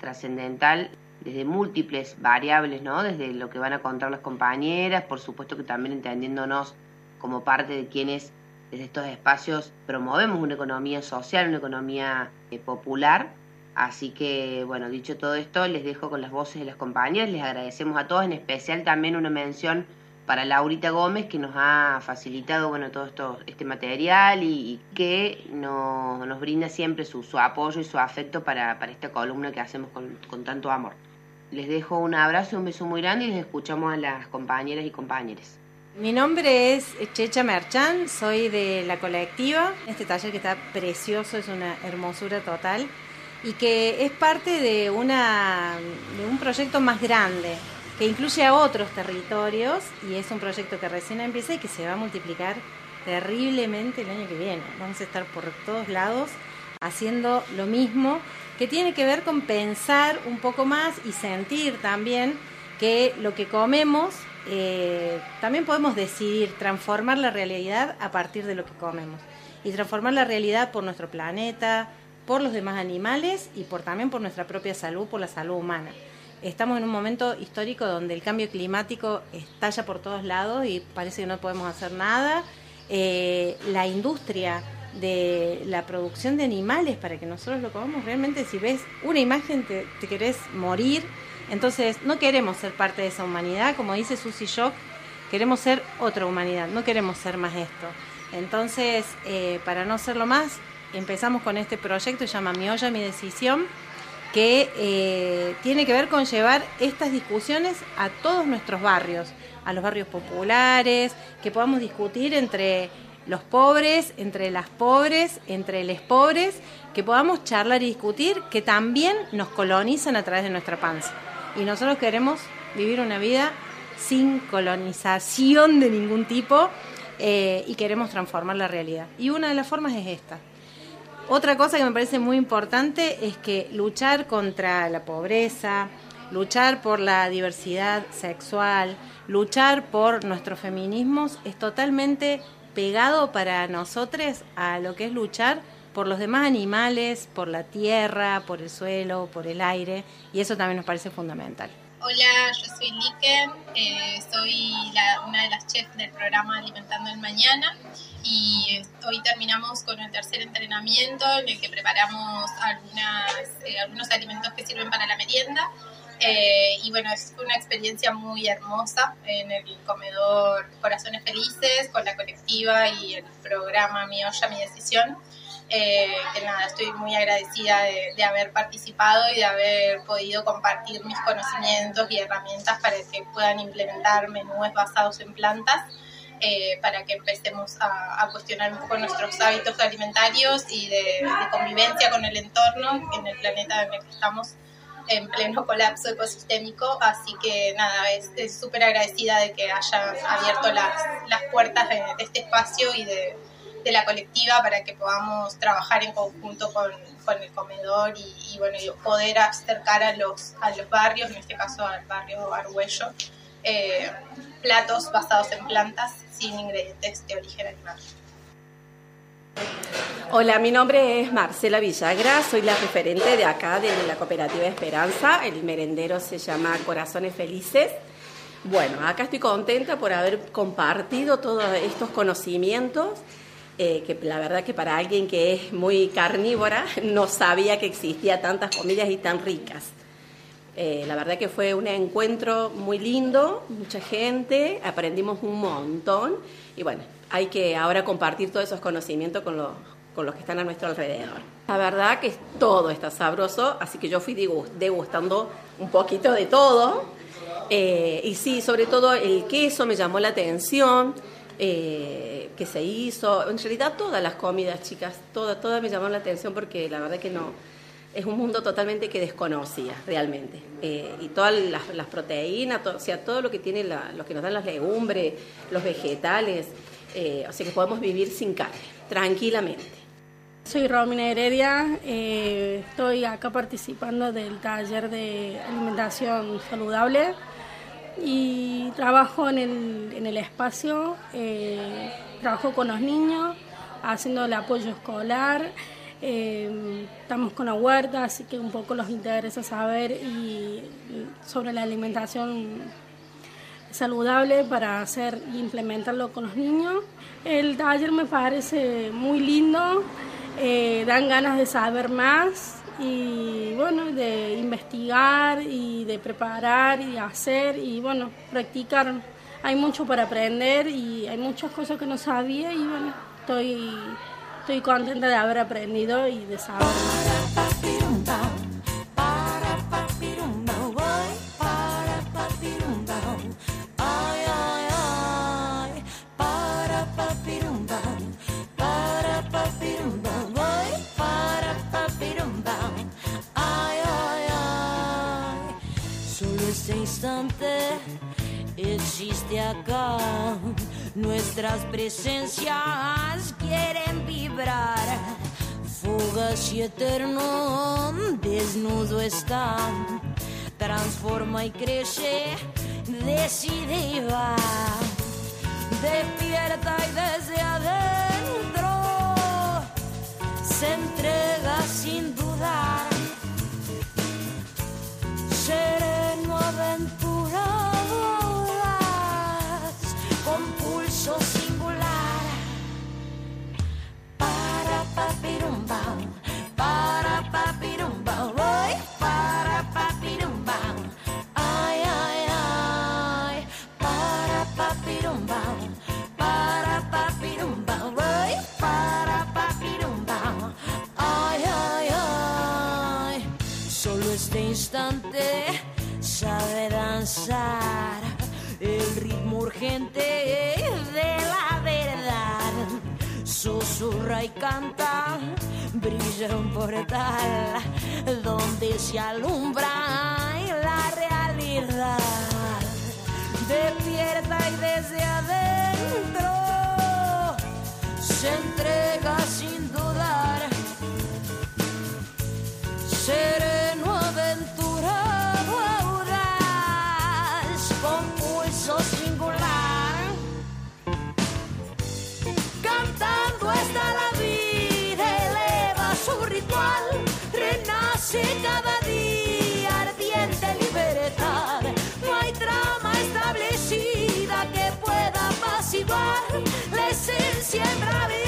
trascendental, desde múltiples variables, ¿no? Desde lo que van a contar las compañeras, por supuesto que también entendiéndonos como parte de quienes desde estos espacios promovemos una economía social, una economía eh, popular. Así que, bueno, dicho todo esto, les dejo con las voces de las compañeras, les agradecemos a todos, en especial también una mención para Laurita Gómez, que nos ha facilitado, bueno, todo esto, este material y, que no- nos brinda siempre su, apoyo y su afecto para, esta columna que hacemos con, con tanto amor. Les dejo un abrazo y un beso muy grande y les escuchamos a las compañeras y compañeros. Mi nombre es Checha Merchan, soy de la colectiva. Este taller que está precioso, es una hermosura total y que es parte de, una, de un proyecto más grande que incluye a otros territorios y es un proyecto que recién empieza y que se va a multiplicar terriblemente el año que viene. Vamos a estar por todos lados haciendo lo mismo que tiene que ver con pensar un poco más y sentir también que lo que comemos eh, también podemos decidir transformar la realidad a partir de lo que comemos y transformar la realidad por nuestro planeta, por los demás animales y por también por nuestra propia salud, por la salud humana. Estamos en un momento histórico donde el cambio climático estalla por todos lados y parece que no podemos hacer nada. Eh, la industria de la producción de animales para que nosotros lo comamos, realmente si ves una imagen te, te querés morir. Entonces no queremos ser parte de esa humanidad, como dice Susie Shock, queremos ser otra humanidad, no queremos ser más esto. Entonces, eh, para no serlo más, empezamos con este proyecto, se llama Mi olla, mi decisión, que eh, tiene que ver con llevar estas discusiones a todos nuestros barrios, a los barrios populares, que podamos discutir entre los pobres, entre las pobres, entre los pobres, que podamos charlar y discutir, que también nos colonizan a través de nuestra panza. Y nosotros queremos vivir una vida sin colonización de ningún tipo eh, y queremos transformar la realidad. Y una de las formas es esta. Otra cosa que me parece muy importante es que luchar contra la pobreza, luchar por la diversidad sexual, luchar por nuestros feminismos es totalmente pegado para nosotros a lo que es luchar por los demás animales, por la tierra, por el suelo, por el aire, y eso también nos parece fundamental. Hola, yo soy Liken, eh, soy la- una de las chefs del programa Alimentando el Mañana y hoy terminamos con el tercer entrenamiento en el que preparamos algunas, eh, algunos alimentos que sirven para la merienda. Eh, y bueno, es una experiencia muy hermosa en el comedor Corazones Felices con la colectiva y el programa Mi Olla, Mi Decisión. Eh, que nada, estoy muy agradecida de, de haber participado y de haber podido compartir mis conocimientos y herramientas para que puedan implementar menús basados en plantas, eh, para que empecemos a, a cuestionar un poco nuestros hábitos alimentarios y de, de convivencia con el entorno en el planeta en el que estamos en pleno colapso ecosistémico, así que nada, es súper agradecida de que hayan abierto las, las puertas de, de este espacio y de, de la colectiva para que podamos trabajar en conjunto con, con el comedor y, bueno, poder acercar a los, a los barrios, en este caso al barrio Argüello, eh, platos basados en plantas sin ingredientes de origen animal. Hola, mi nombre es Marcela Villagra, soy la referente de acá de la cooperativa Esperanza, el merendero se llama Corazones Felices. Bueno, acá estoy contenta por haber compartido todos estos conocimientos, eh, que la verdad que para alguien que es muy carnívora no sabía que existía tantas comidas y tan ricas. Eh, la verdad que fue un encuentro muy lindo, mucha gente, aprendimos un montón y bueno, hay que ahora compartir todos esos conocimientos con los, con los que están a nuestro alrededor. La verdad que todo está sabroso, así que yo fui degustando un poquito de todo. Eh, y sí, sobre todo el queso me llamó la atención, eh, que se hizo. En realidad todas las comidas, chicas, todas, todas me llamaron la atención porque la verdad que no, es un mundo totalmente que desconocía realmente. Eh, y todas las, las proteínas, o sea, todo lo que tiene la- lo que nos dan las legumbres, los vegetales, eh, o sea que podemos vivir sin carne, tranquilamente. Soy Romina Heredia, eh, estoy acá participando del taller de alimentación saludable y trabajo en el, en el espacio, eh, trabajo con los niños, haciendo el apoyo escolar, eh, estamos con la huerta, así que un poco los interesa saber y, sobre la alimentación saludable para hacer e implementarlo con los niños. El taller me parece muy lindo, eh, dan ganas de saber más y bueno, de investigar y de preparar y hacer y bueno, practicar. Hay mucho para aprender y hay muchas cosas que no sabía y bueno, estoy, estoy contenta de haber aprendido y de saber existe acá. Nuestras presencias quieren vibrar. Fugaz y eterno, desnudo está. Transforma y crece, decide va. Despierta y desde adentro se entrega sin dudar. Sabe danzar el ritmo urgente. Susurra y canta, brilla un portal donde se alumbra la realidad. Despierta y desde adentro se entrega sin dudar. Renace cada día ardiente libertad. No hay trama establecida que pueda apaciguar la esencia embravecida. Para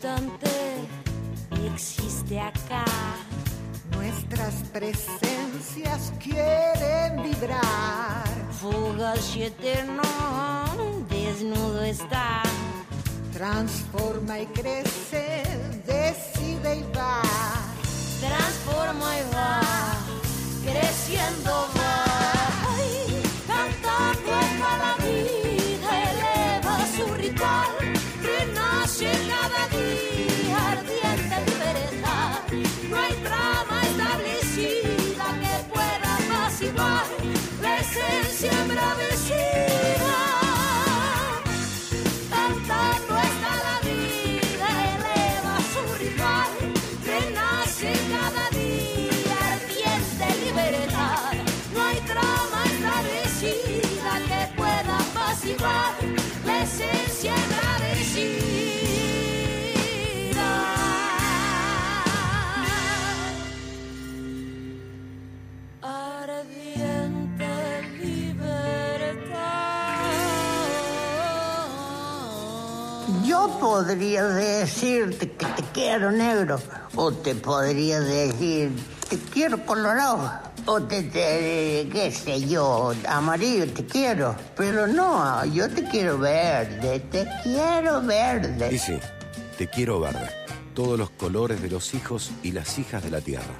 instante existe acá. Nuestras presencias quieren vibrar. Fugaz y eterno, desnudo está. Transforma y crece, decide y va. Transforma y va, creciendo va. Podría decirte que te quiero negro, o te podría decir te quiero colorado, o te, qué sé yo, amarillo te quiero, pero no, yo te quiero verde, te quiero verde. Sí, te quiero verde. Todos los colores de los hijos y las hijas de la tierra.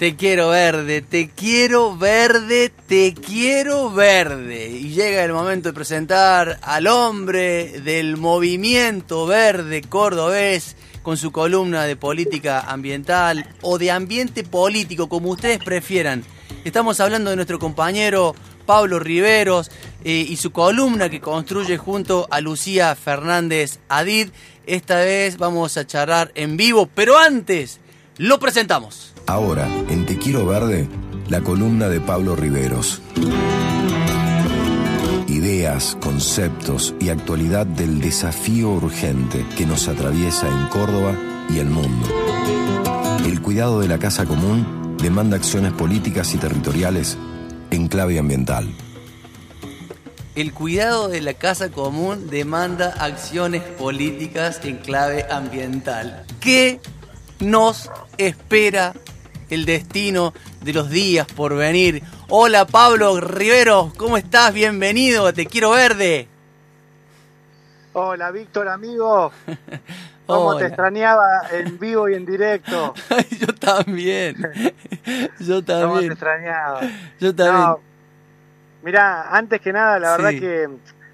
Te quiero verde, te quiero verde, te quiero verde. Y llega el momento de presentar al hombre del movimiento verde cordobés con su columna de política ambiental o de ambiente político, como ustedes prefieran. Estamos hablando de nuestro compañero Pablo Riveros eh, y su columna que construye junto a Lucía Fernández Adid. Esta vez vamos a charlar en vivo, pero antes lo presentamos. Ahora, en Te Quiero Verde, la columna de Pablo Riveros. Ideas, conceptos y actualidad del desafío urgente que nos atraviesa en Córdoba y el mundo. El cuidado de la casa común demanda acciones políticas y territoriales en clave ambiental. El cuidado de la casa común demanda acciones políticas en clave ambiental. ¿Qué nos espera el destino de los días por venir? Hola Pablo Rivero, ¿cómo estás? Bienvenido, te quiero verde. Hola Víctor, amigo. ¿Cómo te extrañaba en vivo y en directo? Yo también. Yo ¿Cómo te también. extrañaba? Yo también. No, mirá, antes que nada, la verdad que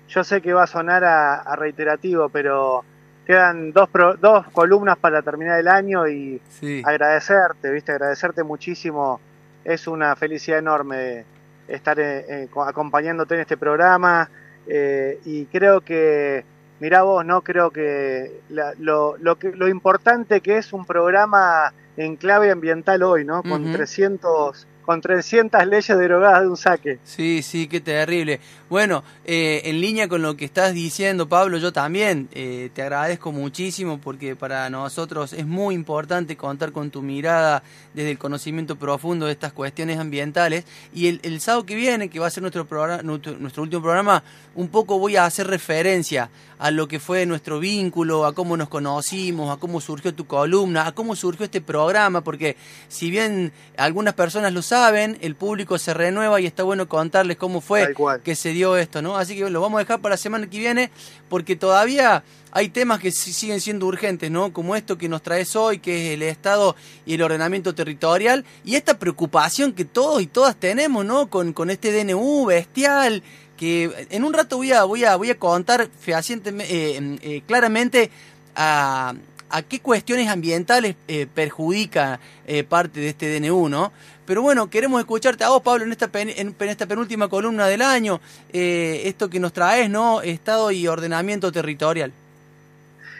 yo sé que va a sonar a, a reiterativo, pero quedan dos, pro- dos columnas para terminar el año y Sí. agradecerte, ¿viste? Agradecerte muchísimo. Es una felicidad enorme estar eh, eh, co- acompañándote en este programa eh, y creo que, mirá vos, ¿no? Creo que, la- lo, lo que lo importante que es un programa en clave ambiental hoy, ¿no? Con. 300 con 300 leyes derogadas de un saque. Sí, sí, qué terrible. Bueno, eh, en línea con lo que estás diciendo, Pablo, yo también eh, te agradezco muchísimo porque para nosotros es muy importante contar con tu mirada desde el conocimiento profundo de estas cuestiones ambientales. Y el, el sábado que viene, que va a ser nuestro, programa, nuestro, nuestro último programa, un poco voy a hacer referencia a lo que fue nuestro vínculo, a cómo nos conocimos, a cómo surgió tu columna, a cómo surgió este programa, porque si bien algunas personas lo saben, el público se renueva y está bueno contarles cómo fue que se esto, ¿no? Así que lo vamos a dejar para la semana que viene, porque todavía hay temas que siguen siendo urgentes, ¿no? Como esto que nos traes hoy, que es el Estado y el ordenamiento territorial, y esta preocupación que todos y todas tenemos, ¿no? Con, con este DNU bestial, que en un rato voy a, voy a, voy a contar fehacientemente, eh, eh, claramente a, a, qué cuestiones ambientales eh, perjudica eh, parte de este DNU, ¿no? Pero bueno, queremos escucharte a vos, Pablo, en esta, pen, en, en esta penúltima columna del año, eh, esto que nos traes, ¿no? Estado y ordenamiento territorial.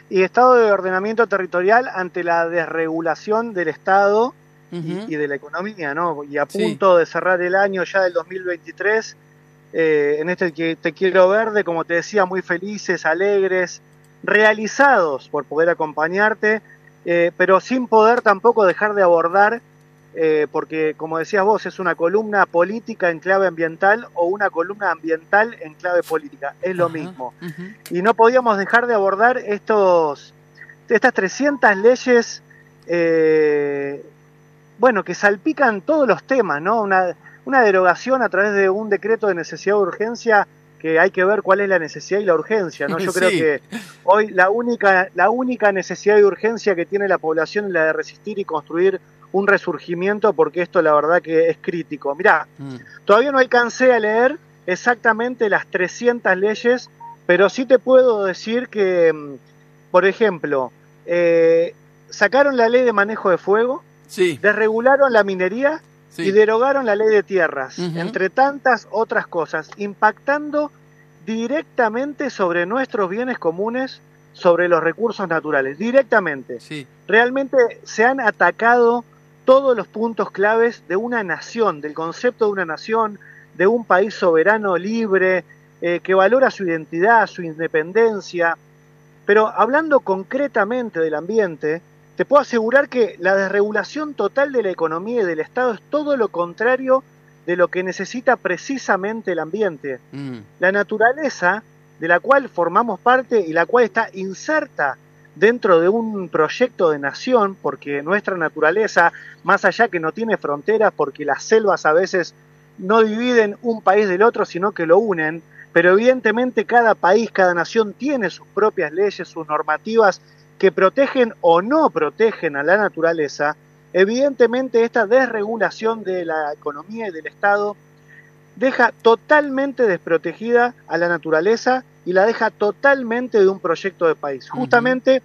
Y estado de ordenamiento territorial ante la desregulación del Estado Uh y, y de la economía, ¿no? Y a punto de cerrar el año ya del 2023, eh, en este que te quiero verde, como te decía, muy felices, alegres, realizados por poder acompañarte, eh, pero sin poder tampoco dejar de abordar, eh, porque como decías vos, es una columna política en clave ambiental o una columna ambiental en clave política, es lo mismo. Y no podíamos dejar de abordar estos, estas 300 leyes, eh, bueno, que salpican todos los temas, ¿no? Una, una derogación a través de un decreto de necesidad de urgencia que hay que ver cuál es la necesidad y la urgencia, ¿no? Yo creo Sí. que hoy la única, la única necesidad y urgencia que tiene la población es la de resistir y construir un resurgimiento, porque esto la verdad que es crítico. Mirá, todavía no alcancé a leer exactamente las 300 leyes, pero sí te puedo decir que, mm, por ejemplo, eh, sacaron la ley de manejo de fuego, desregularon la minería y derogaron la ley de tierras, entre tantas otras cosas, impactando directamente sobre nuestros bienes comunes, sobre los recursos naturales, directamente. Realmente se han atacado todos los puntos claves de una nación, del concepto de una nación, de un país soberano, libre, eh, que valora su identidad, su independencia. Pero hablando concretamente del ambiente, te puedo asegurar que la desregulación total de la economía y del Estado es todo lo contrario de lo que necesita precisamente el ambiente. Mm. La naturaleza, de la cual formamos parte y la cual está inserta dentro de un proyecto de nación, porque nuestra naturaleza, más allá que no tiene fronteras, porque las selvas a veces no dividen un país del otro, sino que lo unen, pero evidentemente cada país, cada nación tiene sus propias leyes, sus normativas que protegen o no protegen a la naturaleza, evidentemente esta desregulación de la economía y del Estado deja totalmente desprotegida a la naturaleza y la deja totalmente de un proyecto de país. Justamente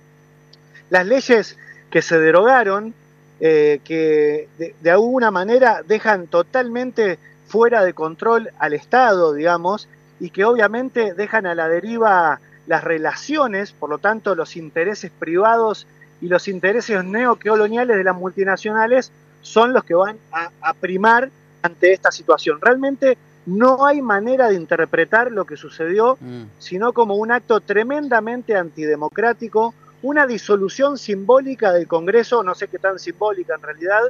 las leyes que se derogaron, eh, que de, de alguna manera dejan totalmente fuera de control al Estado, digamos, y que obviamente dejan a la deriva las relaciones, por lo tanto los intereses privados y los intereses neocoloniales de las multinacionales son los que van a, a primar ante esta situación. Realmente no hay manera de interpretar lo que sucedió, sino como un acto tremendamente antidemocrático, una disolución simbólica del Congreso, no sé qué tan simbólica en realidad,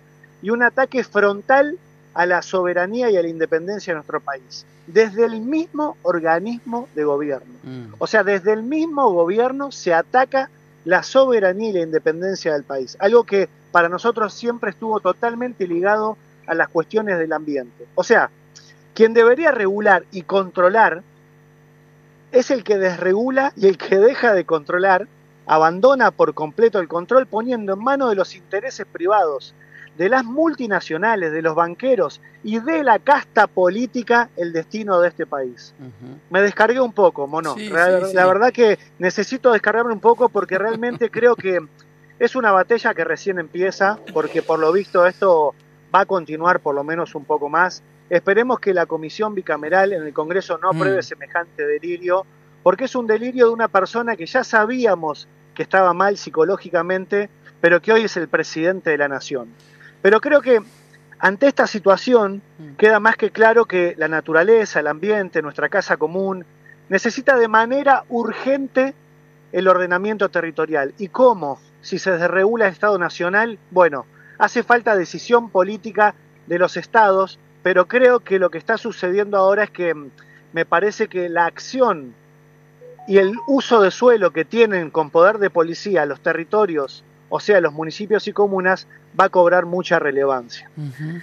y un ataque frontal a la soberanía y a la independencia de nuestro país, desde el mismo organismo de gobierno. O sea, desde el mismo gobierno se ataca la soberanía y la independencia del país, algo que para nosotros siempre estuvo totalmente ligado a las cuestiones del ambiente. O sea, quien debería regular y controlar es el que desregula y el que deja de controlar, abandona por completo el control poniendo en manos de los intereses privados, de las multinacionales, de los banqueros y de la casta política el destino de este país. Me descargué un poco, mono. Sí, la, sí, sí. la verdad que necesito descargarme un poco porque realmente creo que es una batalla que recién empieza, porque por lo visto esto va a continuar por lo menos un poco más. Esperemos que la comisión bicameral en el Congreso no apruebe Mm. semejante delirio, porque es un delirio de una persona que ya sabíamos que estaba mal psicológicamente, pero que hoy es el presidente de la nación. Pero creo que ante esta situación queda más que claro que la naturaleza, el ambiente, nuestra casa común, necesita de manera urgente el ordenamiento territorial. ¿Y cómo? Si se desregula el Estado Nacional, bueno, hace falta decisión política de los estados, pero creo que lo que está sucediendo ahora es que mm, me parece que la acción y el uso de suelo que tienen con poder de policía los territorios, o sea, los municipios y comunas, va a cobrar mucha relevancia.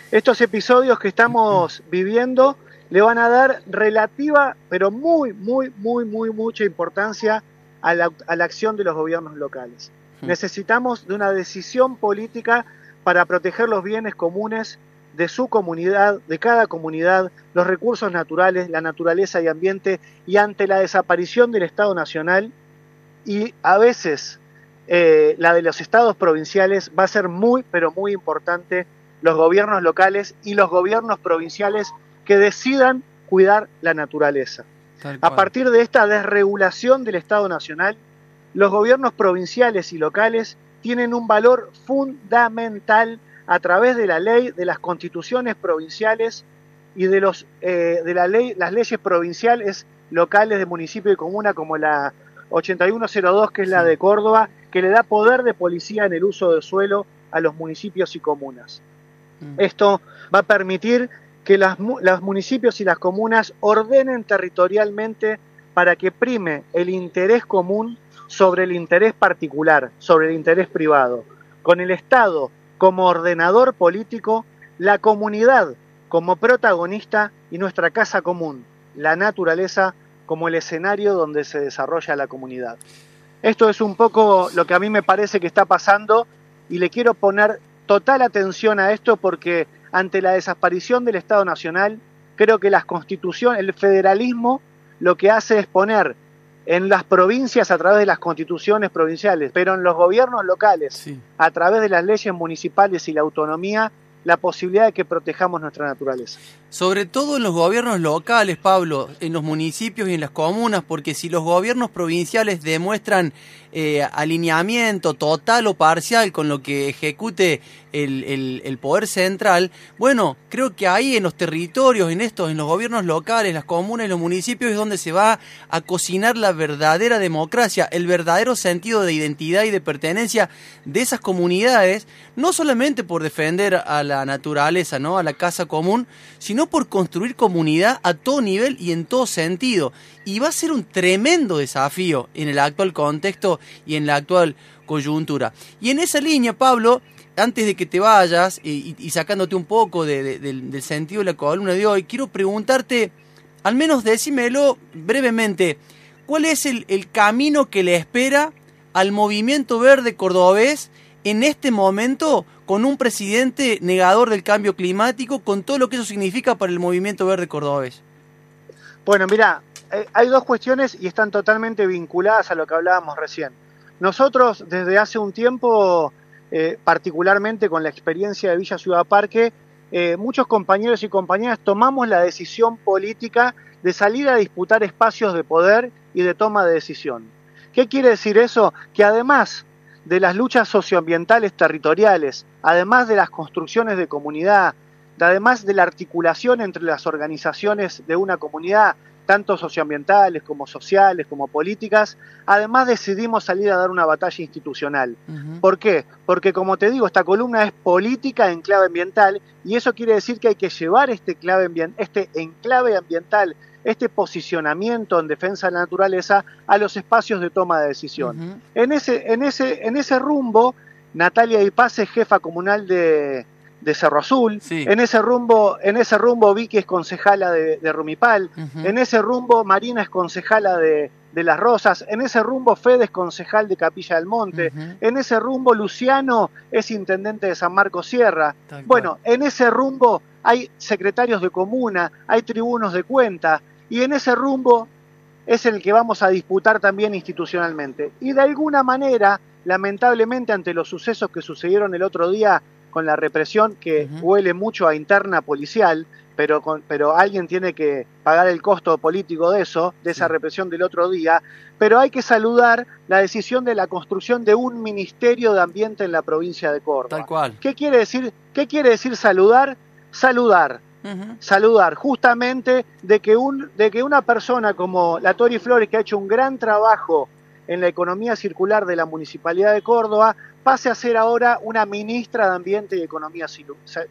Estos episodios que estamos viviendo le van a dar relativa, pero muy, muy, muy, muy, mucha importancia a la, a la acción de los gobiernos locales. Necesitamos de una decisión política para proteger los bienes comunes de su comunidad, de cada comunidad, los recursos naturales, la naturaleza y ambiente, y ante la desaparición del Estado Nacional y a veces eh, la de los estados provinciales, va a ser muy, pero muy importante los gobiernos locales y los gobiernos provinciales que decidan cuidar la naturaleza. A partir de esta desregulación del Estado Nacional, los gobiernos provinciales y locales tienen un valor fundamental a través de la ley, de las constituciones provinciales y de, los, eh, de la ley, las leyes provinciales, locales de municipio y comuna, como la 8102, que es la de Córdoba, que le da poder de policía en el uso del suelo a los municipios y comunas. Mm. Esto va a permitir que las, los municipios y las comunas ordenen territorialmente para que prime el interés común sobre el interés particular, sobre el interés privado. Con el Estado como ordenador político, la comunidad como protagonista y nuestra casa común, la naturaleza como el escenario donde se desarrolla la comunidad. Esto es un poco lo que a mí me parece que está pasando y le quiero poner total atención a esto porque ante la desaparición del Estado Nacional, creo que las constituciones, el federalismo lo que hace es poner en las provincias a través de las constituciones provinciales, pero en los gobiernos locales, a través de las leyes municipales y la autonomía, la posibilidad de que protejamos nuestra naturaleza. Sobre todo en los gobiernos locales, Pablo, en los municipios y en las comunas, porque si los gobiernos provinciales demuestran eh, alineamiento total o parcial con lo que ejecute el, el- el poder central, bueno, creo que ahí en los territorios, en estos, en los gobiernos locales, las comunas y los municipios es donde se va a cocinar la verdadera democracia, el verdadero sentido de identidad y de pertenencia de esas comunidades, no solamente por defender a la naturaleza, ¿no? a la casa común, sino por construir comunidad a todo nivel y en todo sentido. Y va a ser un tremendo desafío en el actual contexto y en la actual coyuntura. Y en esa línea, Pablo, antes de que te vayas y, sacándote un poco de- de- del, sentido de la columna de hoy, quiero preguntarte, al menos decímelo brevemente, ¿cuál es el camino que le espera al movimiento verde cordobés en este momento con un presidente negador del cambio climático, con todo lo que eso significa para el movimiento verde cordobés? Bueno, mira, eh, hay dos cuestiones y están totalmente vinculadas a lo que hablábamos recién. Nosotros desde hace un tiempo, eh, particularmente con la experiencia de Villa Ciudad Parque, eh, muchos compañeros y compañeras tomamos la decisión política de salir a disputar espacios de poder y de toma de decisión. ¿Qué quiere decir eso? Que además de las luchas socioambientales territoriales, además de las construcciones de comunidad, de- además de la articulación entre las organizaciones de una comunidad, tanto socioambientales como sociales, como políticas, además decidimos salir a dar una batalla institucional. ¿Por qué? Porque como te digo, esta columna es política en clave ambiental y eso quiere decir que hay que llevar este, clave este enclave ambiental, este posicionamiento en defensa de la naturaleza a los espacios de toma de decisión. En ese, en ese, en ese rumbo, Natalia Ipaz es jefa comunal de, de Cerro Azul. En ese rumbo, en ese rumbo Vicky es concejala de, de Rumipal. En ese rumbo Marina es concejala de, de Las Rosas. En ese rumbo Fede es concejal de Capilla del Monte. En ese rumbo Luciano es intendente de San Marcos Sierra. Bueno, en ese rumbo hay secretarios de comuna, hay tribunos de cuenta. Y en ese rumbo es el que vamos a disputar también institucionalmente. Y de alguna manera, lamentablemente, ante los sucesos que sucedieron el otro día con la represión, que huele mucho a interna policial, pero, con- pero alguien tiene que pagar el costo político de eso, de esa represión del otro día, pero hay que saludar la decisión de la construcción de un Ministerio de Ambiente en la provincia de Córdoba. Tal cual. ¿Qué quiere decir, qué quiere decir saludar? saludar, saludar justamente de que, un, de que una persona como la Tori Flores, que ha hecho un gran trabajo en la economía circular de la Municipalidad de Córdoba, pase a ser ahora una ministra de Ambiente y Economía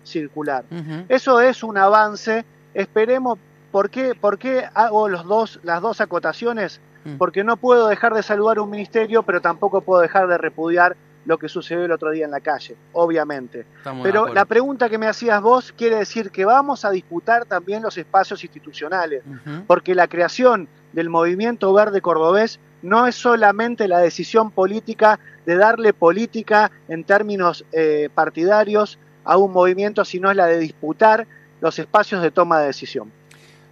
Circular. Eso es un avance. Esperemos. ¿Por qué, por qué hago los dos, las dos acotaciones? Porque no puedo dejar de saludar un ministerio, pero tampoco puedo dejar de repudiar lo que sucedió el otro día en la calle, obviamente. Estamos Pero la pregunta que me hacías vos quiere decir que vamos a disputar también los espacios institucionales, porque la creación del movimiento verde cordobés no es solamente la decisión política de darle política en términos eh, partidarios a un movimiento, sino es la de disputar los espacios de toma de decisión.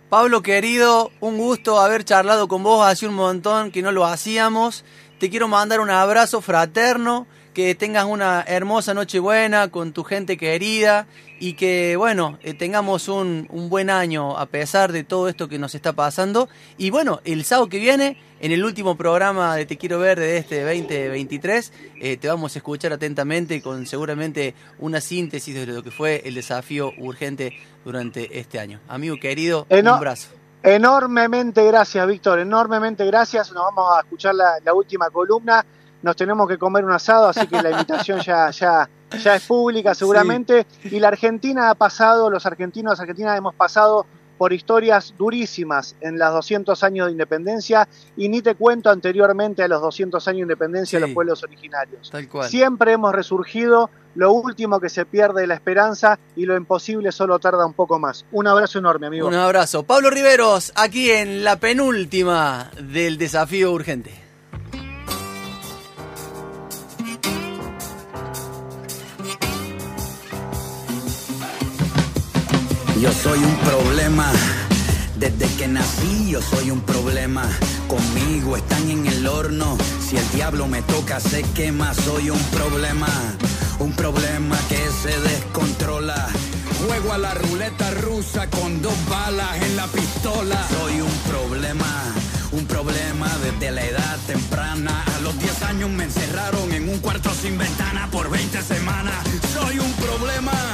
Pablo querido, un gusto haber charlado con vos hace un montón que no lo hacíamos. Te quiero mandar un abrazo fraterno, que tengas una hermosa Nochebuena con tu gente querida y que, bueno, eh, tengamos un, un buen año a pesar de todo esto que nos está pasando. Y bueno, el sábado que viene, en el último programa de Te Quiero Ver de este 2023, eh, te vamos a escuchar atentamente con seguramente una síntesis de lo que fue el desafío urgente durante este año. Amigo querido, Eno- un abrazo. Enormemente gracias, Víctor, enormemente gracias. Nos vamos a escuchar la, la última columna. Nos tenemos que comer un asado, así que la invitación ya, ya, ya es pública seguramente. Y la Argentina ha pasado, los argentinos, las argentinas hemos pasado por historias durísimas en los 200 años de independencia y ni te cuento anteriormente a los 200 años de independencia de los pueblos originarios. Tal cual. Siempre hemos resurgido, lo último que se pierde es la esperanza y lo imposible solo tarda un poco más. Un abrazo enorme, amigo. Un abrazo. Pablo Riveros, aquí en la penúltima del desafío urgente. Yo soy un problema. Desde que nací yo soy un problema. Conmigo están en el horno. Si el diablo me toca se quema. Soy un problema. Un problema que se descontrola. Juego a la ruleta rusa con dos balas en la pistola. Soy un problema. Un problema desde la edad temprana. A los 10 años me encerraron en un cuarto sin ventana por 20 semanas. Soy un problema.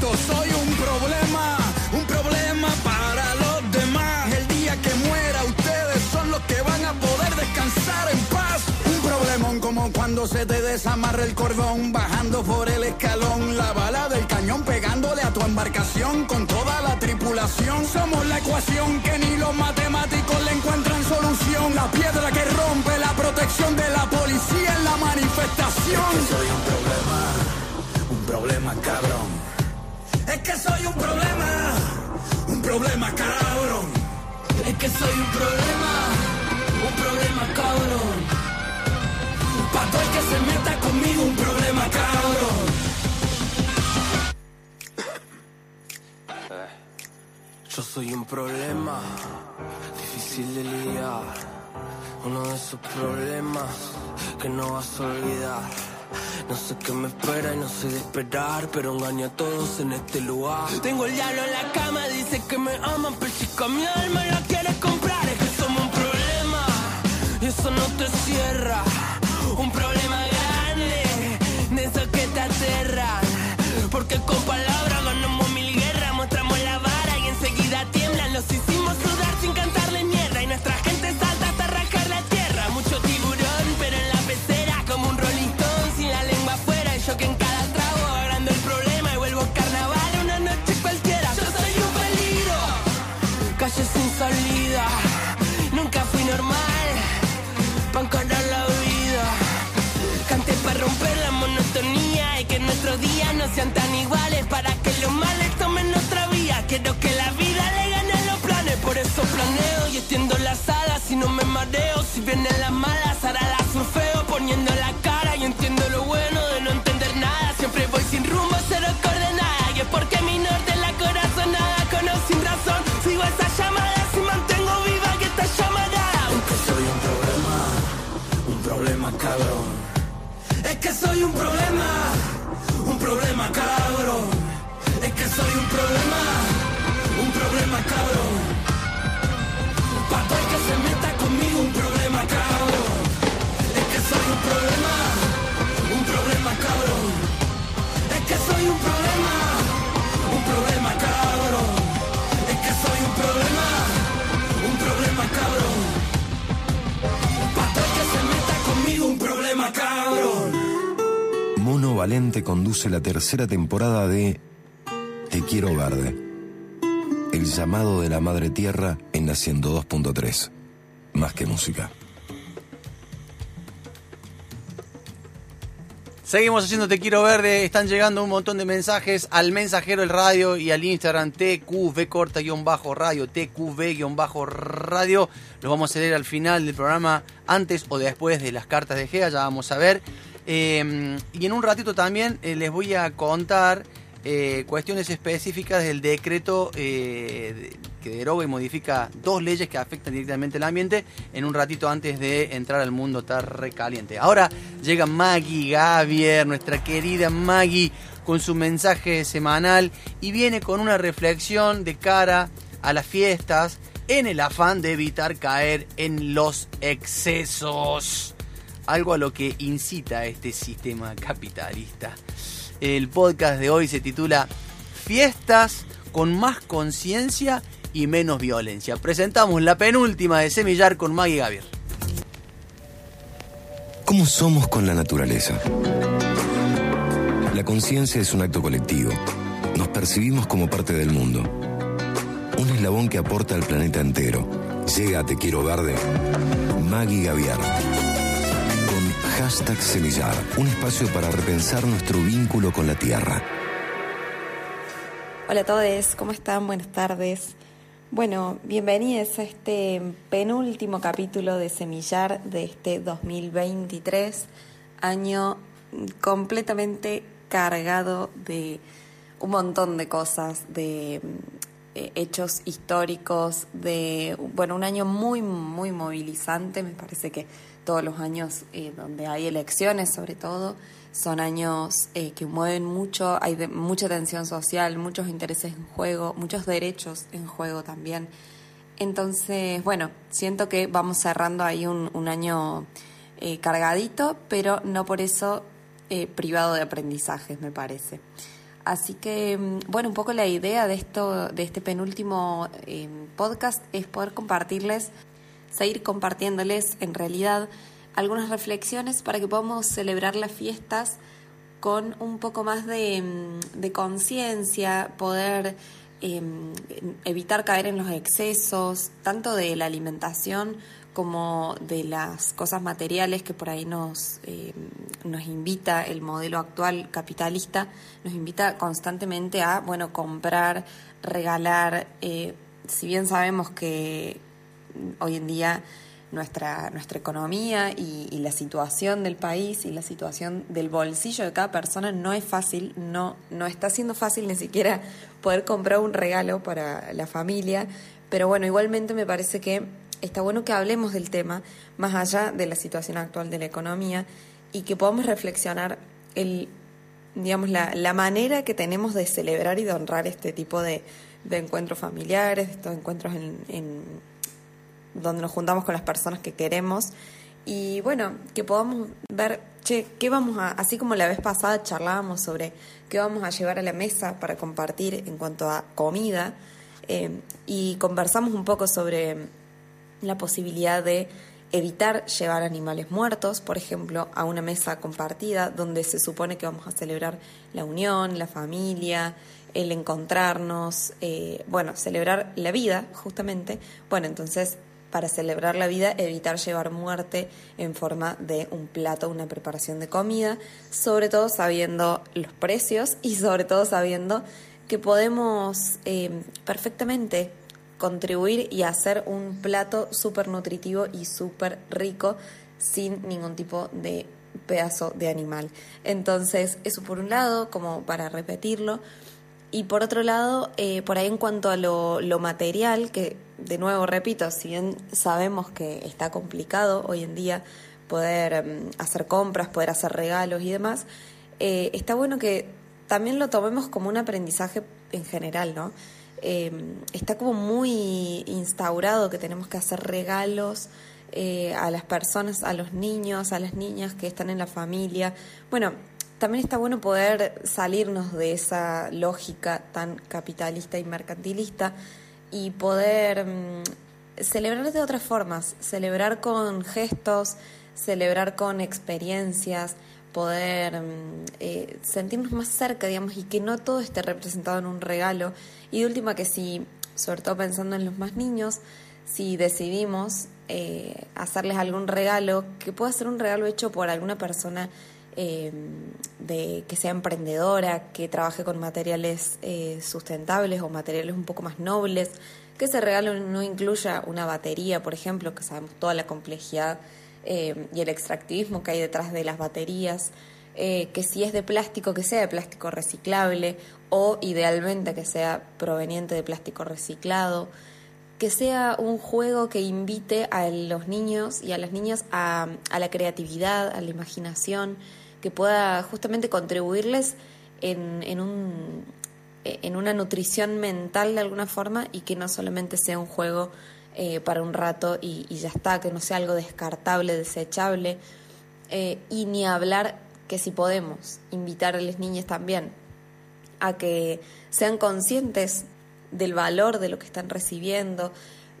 Soy un problema. Un problema para los demás. El día que muera, ustedes son los que van a poder descansar en paz. Un problemón como cuando se te desamarra el cordón. Bajando por el escalón. La bala del cañón pegándole a tu embarcación con toda la tripulación. Somos la ecuación que ni los matemáticos le encuentran solución. La piedra que rompe la protección de la policía en la manifestación. soy un problema, un problema cabrón. Es que soy un problema, un problema cabrón. Es que soy un problema, un problema cabrón. Pa' todo el que se meta conmigo, un problema cabrón. Yo soy un problema difícil de lidiar. Uno de esos problemas que no vas a olvidar. No sé qué me espera y no sé de esperar, pero engaño a todos en este lugar. Tengo el diablo en la cama, dice que me aman, pero si con mi alma la quieres comprar, es que somos un problema y eso no te cierra. Un problema sean tan iguales para que los males tomen otra vía. Quiero que la vida le gane los planes, por eso planeo y extiendo las alas y no me mareo. Si vienen las malas, ahora las surfeo poniendo Valente conduce la tercera temporada de Te quiero verde. El llamado de la Madre Tierra en la 102.3. Más que música. Seguimos haciendo Te Quiero Verde. Están llegando un montón de mensajes al mensajero del radio y al Instagram TQV corta guion bajo radio, TQV guion bajo radio. Los vamos a leer al final del programa, antes o después de las cartas de GEA, ya vamos a ver. Eh, y en un ratito también eh, les voy a contar eh, cuestiones específicas del decreto eh, que deroga y modifica dos leyes que afectan directamente el ambiente en un ratito antes de entrar al mundo tan recaliente. Ahora llega Maggie Gavier, nuestra querida Maggie, con su mensaje semanal y viene con una reflexión de cara a las fiestas en el afán de evitar caer en los excesos algo a lo que incita este sistema capitalista. El podcast de hoy se titula Fiestas con más conciencia y menos violencia. Presentamos la penúltima de Semillar con Maggie Gavier. ¿Cómo somos con la naturaleza? La conciencia es un acto colectivo. Nos percibimos como parte del mundo. Un eslabón que aporta al planeta entero. Llega Te Quiero Verde. Maggie Gaviar. Hashtag Semillar. Un espacio para repensar nuestro vínculo con la tierra. Hola a todos, ¿cómo están? Buenas tardes. Bueno, bienvenidos a este penúltimo capítulo de Semillar de este 2023, año completamente cargado de un montón de cosas, de eh, hechos históricos, de, bueno, un año muy, muy movilizante, me parece que todos los años eh, donde hay elecciones sobre todo, son años eh, que mueven mucho, hay de- mucha tensión social, muchos intereses en juego, muchos derechos en juego también. Entonces, bueno, siento que vamos cerrando ahí un, un año eh, cargadito, pero no por eso eh, privado de aprendizajes, me parece. Así que, mm, bueno, un poco la idea de esto, de este penúltimo eh, podcast es poder compartirles, seguir compartiéndoles en realidad algunas reflexiones para que podamos celebrar las fiestas con un poco más de, mm, de conciencia, poder eh, evitar caer en los excesos, tanto de la alimentación como de las cosas materiales que por ahí nos, eh, nos invita el modelo actual capitalista, nos invita constantemente a, bueno, comprar, regalar, eh, si bien sabemos que hoy en día nuestra, nuestra economía y, la situación del país y la situación del bolsillo de cada persona no es fácil, no, no está siendo fácil ni siquiera poder comprar un regalo para la familia, pero bueno, igualmente me parece que está bueno que hablemos del tema más allá de la situación actual de la economía y que podamos reflexionar el digamos la, la manera que tenemos de celebrar y de honrar este tipo de, de encuentros familiares, estos encuentros en, en donde nos juntamos con las personas que queremos y bueno, que podamos ver, che, qué vamos a, así como la vez pasada charlábamos sobre qué vamos a llevar a la mesa para compartir en cuanto a comida eh, y conversamos un poco sobre la posibilidad de evitar llevar animales muertos, por ejemplo, a una mesa compartida donde se supone que vamos a celebrar la unión, la familia, el encontrarnos, eh, bueno, celebrar la vida, justamente. Bueno, entonces, para celebrar la vida, evitar llevar muerte en forma de un plato, una preparación de comida, sobre todo sabiendo los precios y sobre todo sabiendo que podemos eh, perfectamente contribuir y hacer un plato súper nutritivo y súper rico sin ningún tipo de pedazo de animal. Entonces, eso por un lado, como para repetirlo. Y por otro lado, eh, por ahí en cuanto a lo, lo material, que de nuevo repito, si bien sabemos que está complicado hoy en día poder mm, hacer compras, poder hacer regalos y demás, eh, está bueno que también lo tomemos como un aprendizaje en general, ¿no? Eh, está como muy instaurado que tenemos que hacer regalos eh, a las personas, a los niños, a las niñas que están en la familia. Bueno, también está bueno poder salirnos de esa lógica tan capitalista y mercantilista y poder mm, celebrar de otras formas, celebrar con gestos, celebrar con experiencias, poder mm, eh, sentirnos más cerca, digamos, y que no todo esté representado en un regalo. Y de última, que si, sobre todo pensando en los más niños, si decidimos eh, hacerles algún regalo, que pueda ser un regalo hecho por alguna persona eh, de, que sea emprendedora, que trabaje con materiales eh, sustentables o materiales un poco más nobles, que ese regalo no incluya una batería, por ejemplo, que sabemos toda la complejidad eh, y el extractivismo que hay detrás de las baterías, que si es de plástico, que sea de plástico reciclable o idealmente que sea proveniente de plástico reciclado que sea un juego que invite a los niños y a las niñas a, a, la creatividad, a la imaginación, que pueda justamente contribuirles en, en, un, en una nutrición mental de alguna forma y que no solamente sea un juego eh, para un rato y, ya está, que no sea algo descartable, desechable, eh, y ni hablar que si podemos invitar a las niñas también a que sean conscientes del valor de lo que están recibiendo,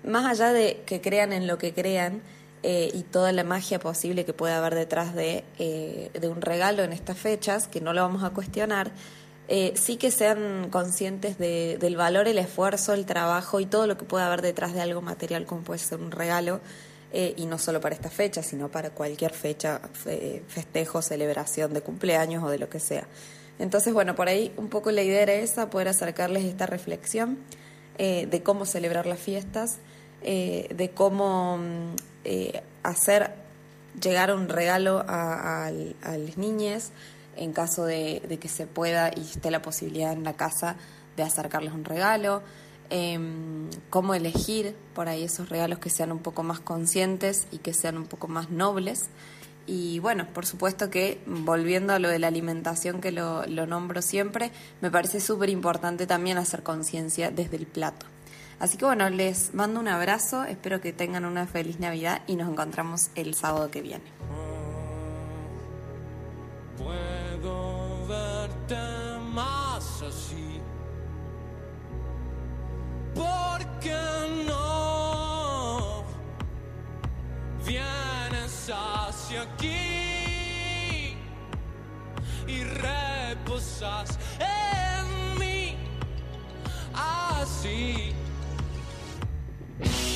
más allá de que crean en lo que crean eh, y toda la magia posible que pueda haber detrás de, eh, de un regalo en estas fechas, que no lo vamos a cuestionar, eh, sí que sean conscientes de, del valor, el esfuerzo, el trabajo y todo lo que pueda haber detrás de algo material como puede ser un regalo. y no solo para esta fecha, sino para cualquier fecha, fe, festejo, celebración de cumpleaños o de lo que sea. Entonces, bueno, por ahí un poco la idea era esa, poder acercarles esta reflexión eh, de cómo celebrar las fiestas, eh, de cómo eh, hacer llegar un regalo a, las niñas en caso de, que se pueda y esté la posibilidad en la casa de acercarles un regalo, cómo elegir por ahí esos regalos que sean un poco más conscientes y que sean un poco más nobles. Y bueno, por supuesto que volviendo a lo de la alimentación, que lo, lo nombro siempre, me parece súper importante también hacer conciencia desde el plato. Así que bueno, les mando un abrazo, espero que tengan una feliz Navidad y nos encontramos el sábado que viene. Puedo verte más así. Porque no vienes hacia aquí y reposas en mí así. No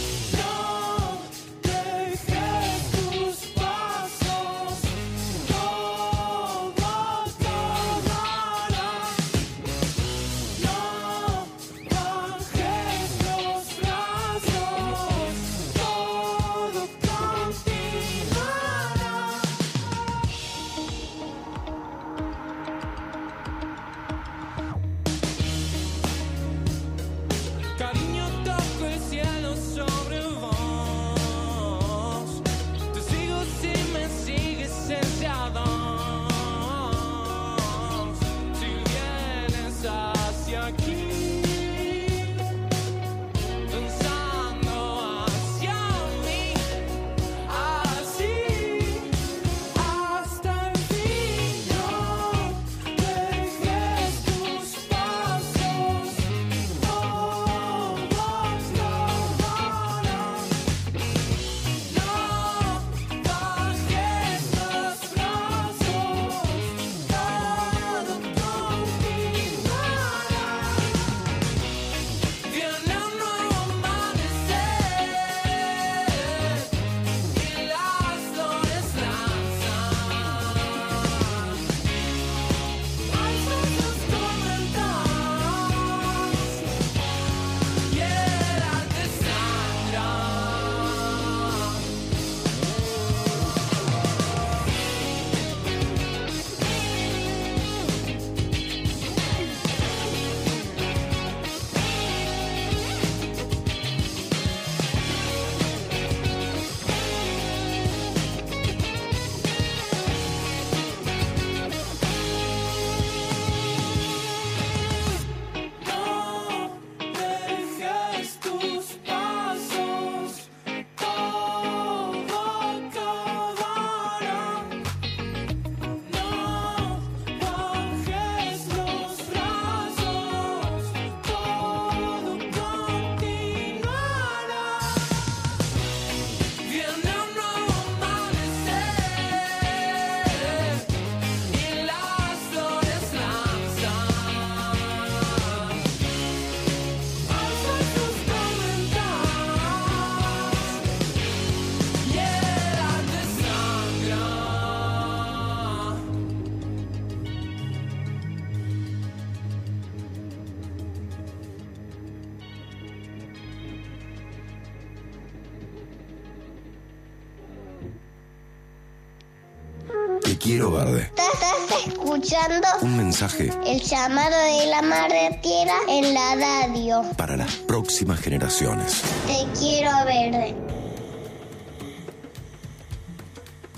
quiero verde. Estás escuchando Un mensaje el llamado de la madre tierra en la radio. para las próximas generaciones. Te quiero verde.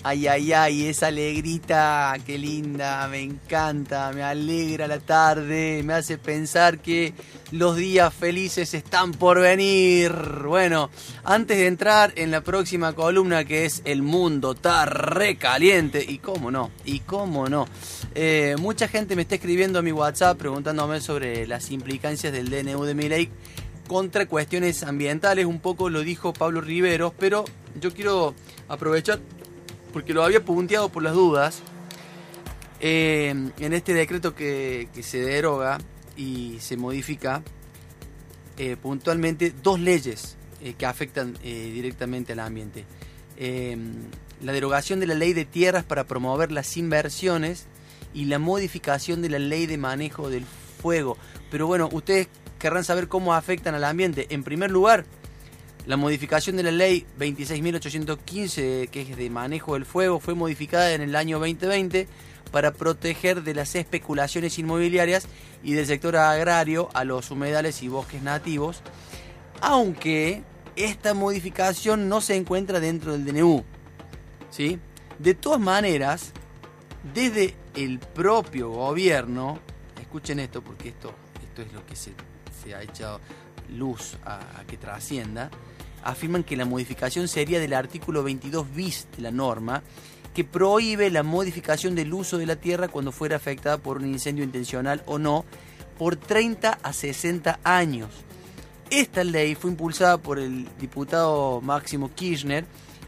Ay, ay, ay, esa alegrita, qué linda, me encanta, me alegra la tarde, me hace pensar que los días felices están por venir. Bueno, antes de entrar en la próxima columna que es El mundo está re caliente, y cómo no, y cómo no. Eh, mucha gente me está escribiendo a mi WhatsApp preguntándome sobre las implicancias del DNU de mi ley contra cuestiones ambientales, un poco lo dijo Pablo Riveros, pero yo quiero aprovechar porque lo había punteado por las dudas, eh, en este decreto que se deroga y se modifica eh, puntualmente dos leyes eh, que afectan eh, directamente al ambiente. Eh, la derogación de la ley de tierras para promover las inversiones y la modificación de la ley de manejo del fuego. Pero bueno, ustedes querrán saber cómo afectan al ambiente. En primer lugar, la modificación de la ley 26.815, que es de manejo del fuego, fue modificada en el año 2020 para proteger de las especulaciones inmobiliarias y del sector agrario a los humedales y bosques nativos, aunque esta modificación no se encuentra dentro del DNU. ¿sí? De todas maneras, desde el propio gobierno, escuchen esto porque esto, esto es lo que se, ha echado luz a, a que trascienda, afirman que la modificación sería del artículo 22 bis de la norma, que prohíbe la modificación del uso de la tierra cuando fuera afectada por un incendio intencional o no, por 30 a 60 años. Esta ley fue impulsada por el diputado Máximo Kirchner,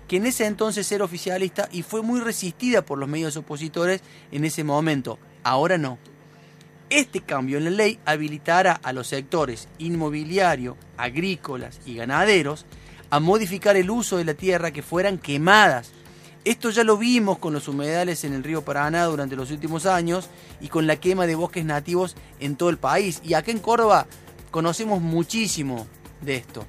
que en ese entonces era oficialista y fue muy resistida por los medios opositores en ese momento. Ahora no. Este cambio en la ley habilitará a los sectores inmobiliario, agrícolas y ganaderos a modificar el uso de la tierra que fueran quemadas. Esto ya lo vimos con los humedales en el río Paraná durante los últimos años y con la quema de bosques nativos en todo el país. Y acá en Córdoba conocemos muchísimo de esto.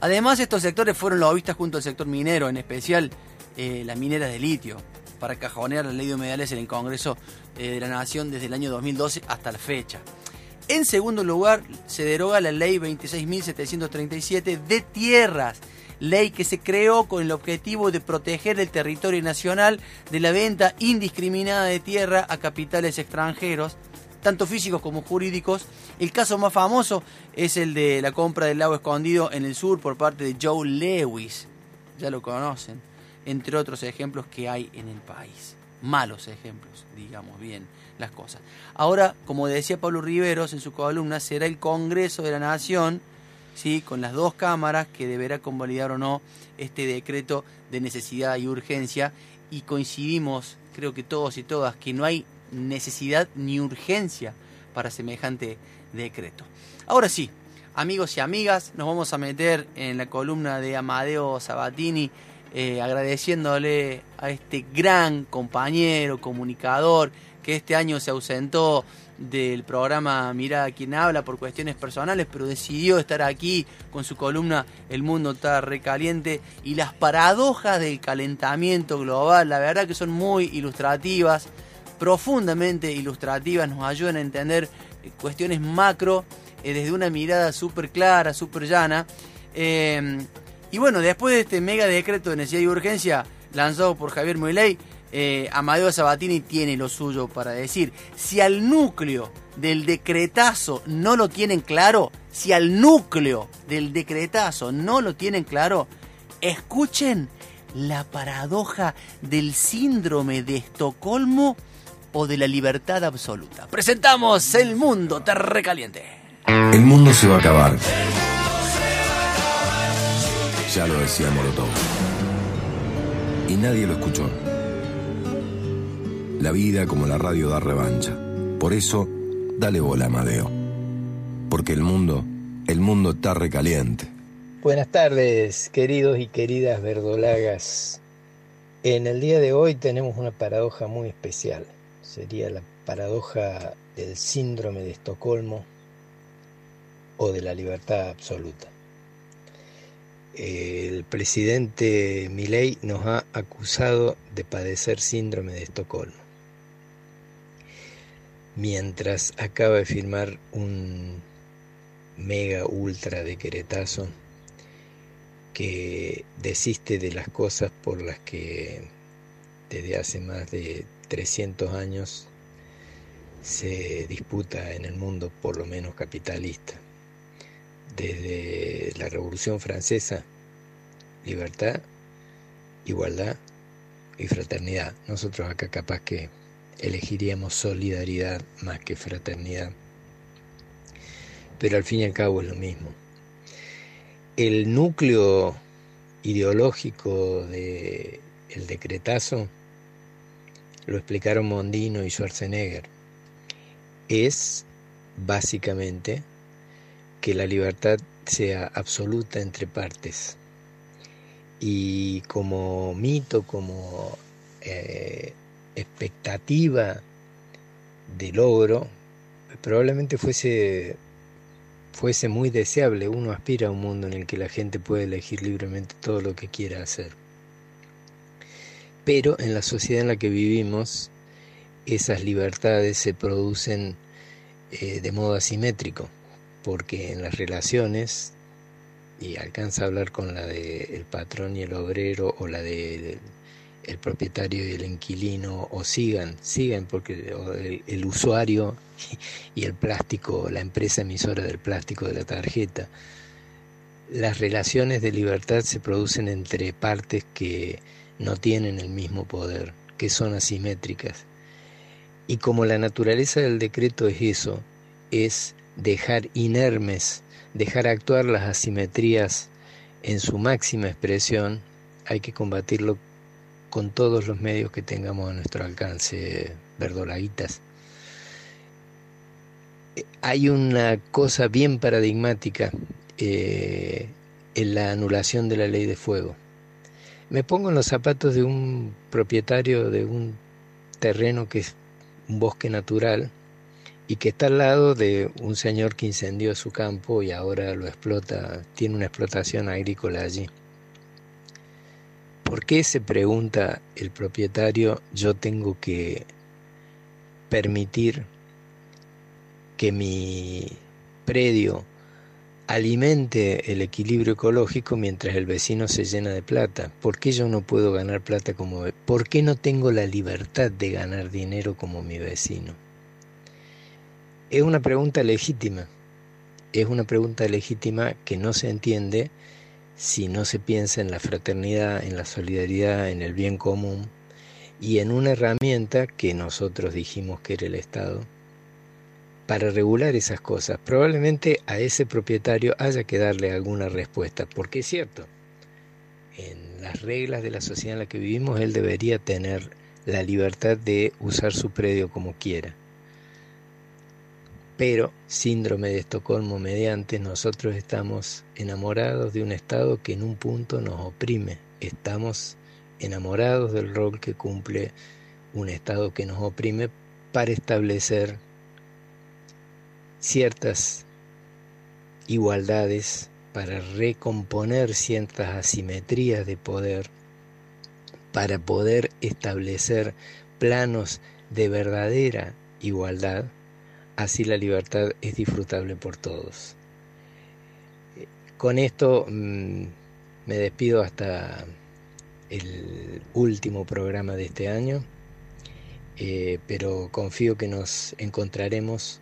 Además, estos sectores fueron lobistas junto al sector minero, en especial eh, las mineras de litio, para cajonear la ley de humedales en el Congreso eh, de la Nación desde el año 2012 hasta la fecha. En segundo lugar, se deroga la ley 26.737 de tierras, ley que se creó con el objetivo de proteger el territorio nacional de la venta indiscriminada de tierra a capitales extranjeros, tanto físicos como jurídicos. El caso más famoso es el de la compra del lago escondido en el sur por parte de Joe Lewis, ya lo conocen, entre otros ejemplos que hay en el país. Malos ejemplos, digamos bien las cosas. Ahora, como decía Pablo Riveros en su columna, será el Congreso de la Nación, ¿sí? con las dos cámaras, que deberá convalidar o no este decreto de necesidad y urgencia. Y coincidimos, creo que todos y todas, que no hay necesidad ni urgencia para semejante decreto. Ahora sí, amigos y amigas, nos vamos a meter en la columna de Amadeo Sabatini, eh, agradeciéndole a este gran compañero, comunicador, que este año se ausentó del programa Mirada quien habla por cuestiones personales, pero decidió estar aquí con su columna El mundo está recaliente y las paradojas del calentamiento global, la verdad que son muy ilustrativas, profundamente ilustrativas, nos ayudan a entender cuestiones macro eh, desde una mirada súper clara, súper llana. Eh, y bueno, después de este mega decreto de necesidad y urgencia lanzado por Javier Milei, eh, Amadeo Sabatini tiene lo suyo para decir. Si al núcleo del decretazo no lo tienen claro, si al núcleo del decretazo no lo tienen claro, escuchen la paradoja del síndrome de Estocolmo o de la libertad absoluta. Presentamos El Mundo Terrecaliente. El mundo se va a acabar. Ya lo decía Molotov. Y nadie lo escuchó. La vida como la radio da revancha. Por eso, dale bola, Amadeo. Porque el mundo, el mundo está recaliente. Buenas tardes, queridos y queridas verdolagas. En el día de hoy tenemos una paradoja muy especial. Sería la paradoja del síndrome de Estocolmo o de la libertad absoluta. el presidente Milei nos ha acusado de padecer síndrome de Estocolmo, mientras acaba de firmar un mega ultra de queretazo que desiste de las cosas por las que desde hace más de 300 años se disputa en el mundo, por lo menos capitalista desde la Revolución Francesa, libertad, igualdad y fraternidad. Nosotros acá capaz que elegiríamos solidaridad más que fraternidad, pero al fin y al cabo es lo mismo. El núcleo ideológico del el decretazo lo explicaron Mondino y Schwarzenegger. Es básicamente que la libertad sea absoluta entre partes. Y como mito, como eh, expectativa de logro, probablemente fuese, fuese muy deseable. Uno aspira a un mundo en el que la gente puede elegir libremente todo lo que quiera hacer. Pero en la sociedad en la que vivimos, esas libertades se producen eh, de modo asimétrico porque en las relaciones, y alcanza a hablar con la del patrón y el obrero, o la del el propietario y el inquilino, o sigan, sigan, porque el, el usuario y el plástico, la empresa emisora del plástico de la tarjeta, las relaciones de libertad se producen entre partes que no tienen el mismo poder, que son asimétricas. Y como la naturaleza del decreto es eso, es dejar inermes, dejar actuar las asimetrías en su máxima expresión, hay que combatirlo con todos los medios que tengamos a nuestro alcance, verdolaguitas. Hay una cosa bien paradigmática eh, en la anulación de la ley de fuego. Me pongo en los zapatos de un propietario de un terreno que es un bosque natural, y que está al lado de un señor que incendió su campo y ahora lo explota, tiene una explotación agrícola allí. ¿Por qué se pregunta el propietario yo tengo que permitir que mi predio alimente el equilibrio ecológico mientras el vecino se llena de plata? ¿Por qué yo no puedo ganar plata como... ¿Por qué no tengo la libertad de ganar dinero como mi vecino? Es una pregunta legítima, es una pregunta legítima que no se entiende si no se piensa en la fraternidad, en la solidaridad, en el bien común y en una herramienta que nosotros dijimos que era el Estado para regular esas cosas. Probablemente a ese propietario haya que darle alguna respuesta, porque es cierto, en las reglas de la sociedad en la que vivimos él debería tener la libertad de usar su predio como quiera pero síndrome de Estocolmo mediante nosotros estamos enamorados de un Estado que en un punto nos oprime, estamos enamorados del rol que cumple un Estado que nos oprime para establecer ciertas igualdades, para recomponer ciertas asimetrías de poder, para poder establecer planos de verdadera igualdad así la libertad es disfrutable por todos. Con esto mm, me despido hasta el último programa de este año, eh, pero confío que nos encontraremos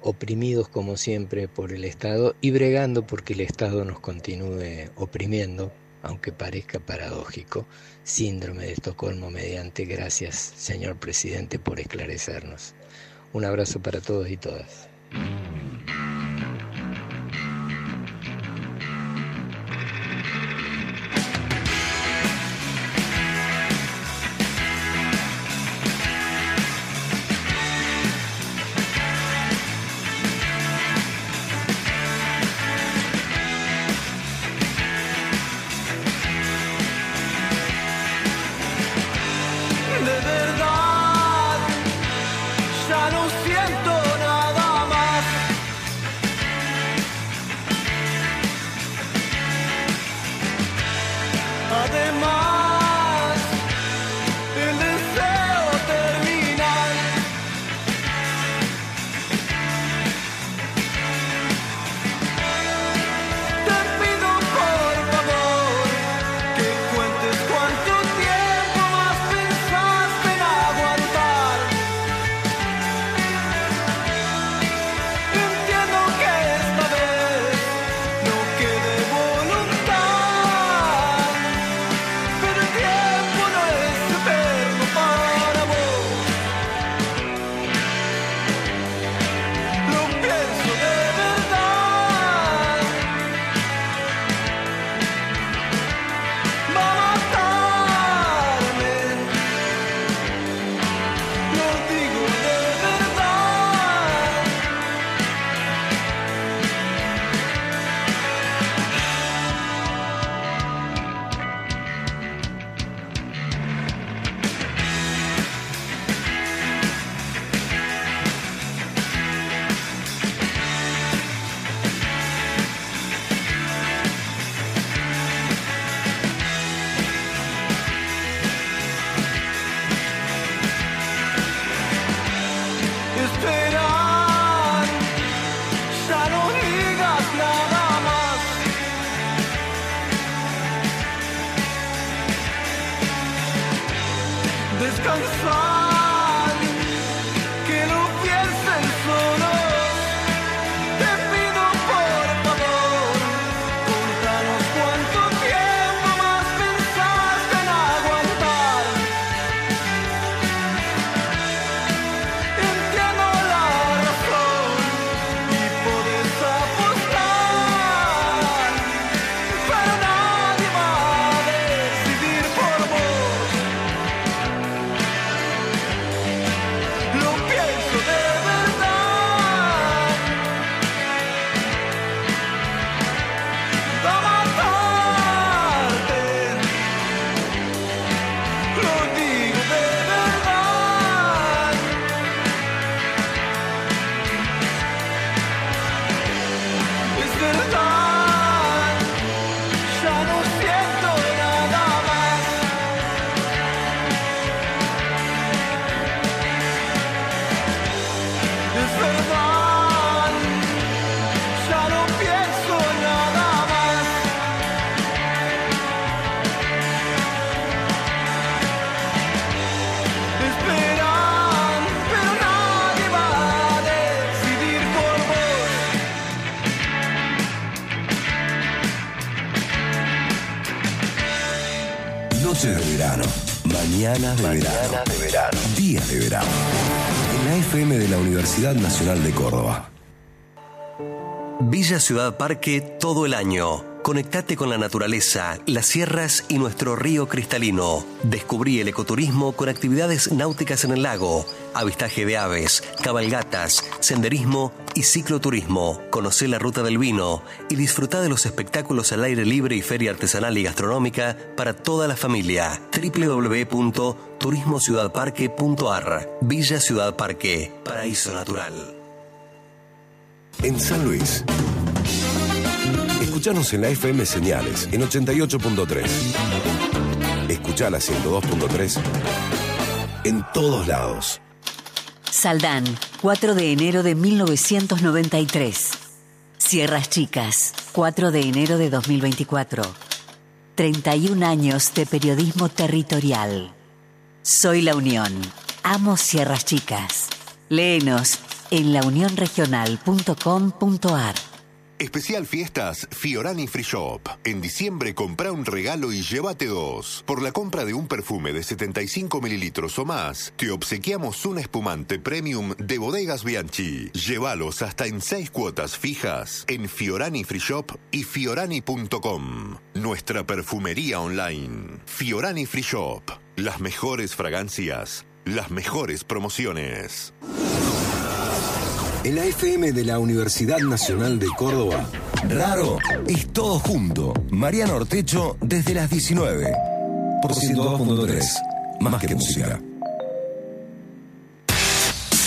oprimidos como siempre por el Estado y bregando porque el Estado nos continúe oprimiendo, aunque parezca paradójico, síndrome de Estocolmo mediante gracias, señor presidente, por esclarecernos. Un abrazo para todos y todas. Mañana de verano. de verano. Días de verano. En la FM de la Universidad Nacional de Córdoba. Villa Ciudad Parque todo el año. Conectate con la naturaleza, las sierras y nuestro río cristalino. Descubrí el ecoturismo con actividades náuticas en el lago, avistaje de aves, cabalgatas, senderismo y cicloturismo. Conocé la ruta del vino y disfruta de los espectáculos al aire libre y feria artesanal y gastronómica para toda la familia. www.turismociudadparque.ar Villa Ciudad Parque, paraíso natural. En San Luis. Escuchanos en la FM Señales en 88.3. Escucha la 102.3 en todos lados. Saldán, 4 de enero de 1993. Sierras Chicas, 4 de enero de 2024. 31 años de periodismo territorial. Soy La Unión. Amo Sierras Chicas. Léenos en launionregional.com.ar. Especial Fiestas Fiorani Free Shop. En diciembre compra un regalo y llévate dos. Por la compra de un perfume de 75 mililitros o más, te obsequiamos un espumante premium de Bodegas Bianchi. Llévalos hasta en seis cuotas fijas en Fiorani Free Shop y fiorani.com. Nuestra perfumería online. Fiorani Free Shop. Las mejores fragancias, las mejores promociones. En la FM de la Universidad Nacional de Córdoba, Raro es todo junto. Mariano Ortecho desde las 19. Por 102.3. Más que música.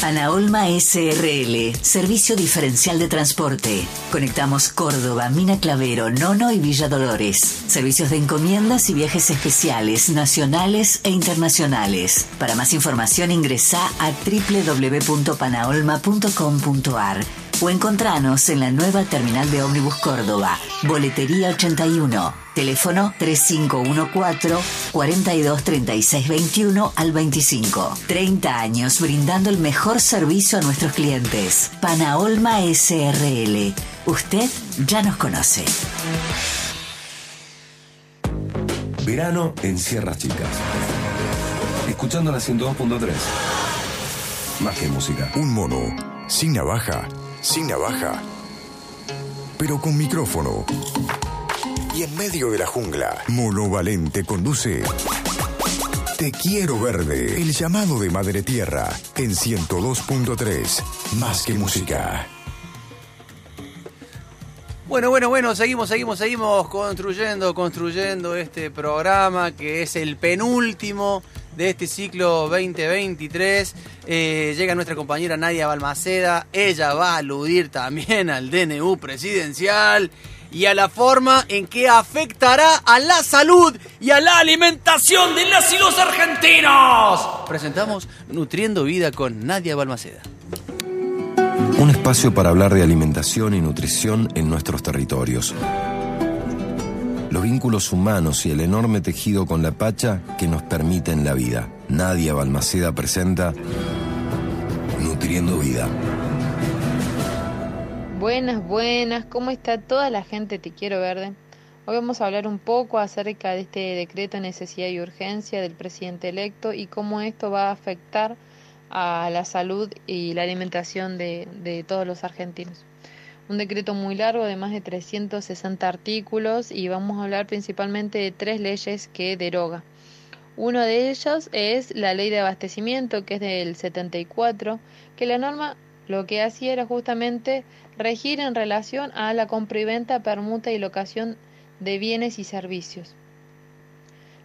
Anaolma SRL, Servicio Diferencial de Transporte. Conectamos Córdoba, Mina Clavero, Nono y Villa Dolores. Servicios de encomiendas y viajes especiales, nacionales e internacionales. Para más información ingresa a www.panaolma.com.ar o encontranos en la nueva terminal de ómnibus Córdoba, Boletería 81. Teléfono 3514-423621 al 25. 30 años brindando el mejor servicio a nuestros clientes. Panaolma SRL. Usted ya nos conoce. Verano en Sierras Chicas. Escuchando la 102.3. Más que música. Un mono, sin navaja, sin navaja, pero con micrófono. Y en medio de la jungla, Mono Valente conduce Te Quiero Verde, el llamado de Madre Tierra, en 102.3, más que música. Bueno, bueno, bueno, seguimos, seguimos, seguimos construyendo, construyendo este programa que es el penúltimo de este ciclo 2023. Eh, llega nuestra compañera Nadia Balmaceda, ella va a aludir también al DNU presidencial y a la forma en que afectará a la salud y a la alimentación de las y los argentinos. Presentamos Nutriendo Vida con Nadia Balmaceda. Un espacio para hablar de alimentación y nutrición en nuestros territorios. Los vínculos humanos y el enorme tejido con la Pacha que nos permiten la vida. Nadia Balmaceda presenta Nutriendo Vida. Buenas, buenas, ¿cómo está toda la gente Te Quiero Verde? Hoy vamos a hablar un poco acerca de este decreto de necesidad y urgencia del presidente electo y cómo esto va a afectar a la salud y la alimentación de, de todos los argentinos. Un decreto muy largo de más de 360 artículos y vamos a hablar principalmente de tres leyes que deroga. Uno de ellos es la ley de abastecimiento, que es del 74, que la norma lo que hacía era justamente regir en relación a la compra y venta, permuta y locación de bienes y servicios.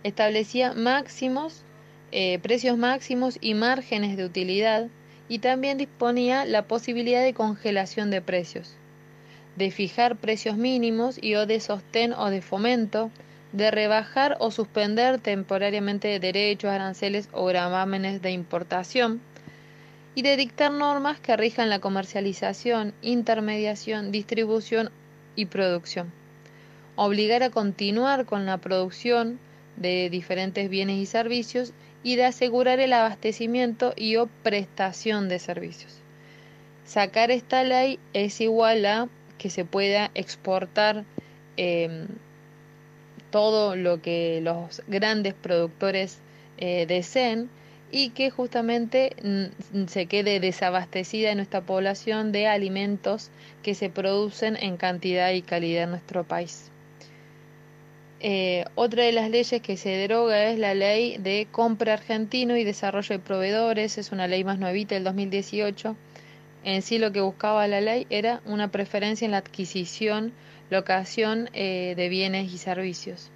Establecía máximos, eh, precios máximos y márgenes de utilidad y también disponía la posibilidad de congelación de precios, de fijar precios mínimos y o de sostén o de fomento, de rebajar o suspender temporariamente derechos, aranceles o gravámenes de importación, y de dictar normas que rijan la comercialización, intermediación, distribución y producción. Obligar a continuar con la producción de diferentes bienes y servicios y de asegurar el abastecimiento y o prestación de servicios. Sacar esta ley es igual a que se pueda exportar eh, todo lo que los grandes productores eh, deseen y que justamente mm, se quede desabastecida nuestra población de alimentos que se producen en cantidad y calidad en nuestro país. Eh, otra de las leyes que se deroga es la ley de compra argentino y desarrollo de proveedores, es una ley más nuevita del 2018. En sí lo que buscaba la ley era una preferencia en la adquisición, locación eh, de bienes y servicios.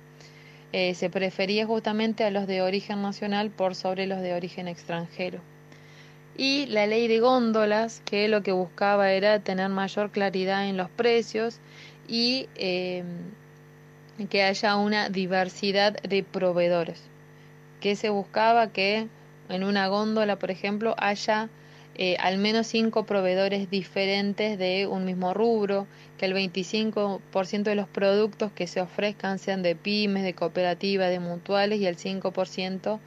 Eh, se prefería justamente a los de origen nacional por sobre los de origen extranjero. Y la ley de góndolas, que lo que buscaba era tener mayor claridad en los precios y eh, que haya una diversidad de proveedores. Que se buscaba que en una góndola, por ejemplo, haya eh, al menos cinco proveedores diferentes de un mismo rubro, que el 25% de los productos que se ofrezcan sean de pymes, de cooperativas, de mutuales y el 5%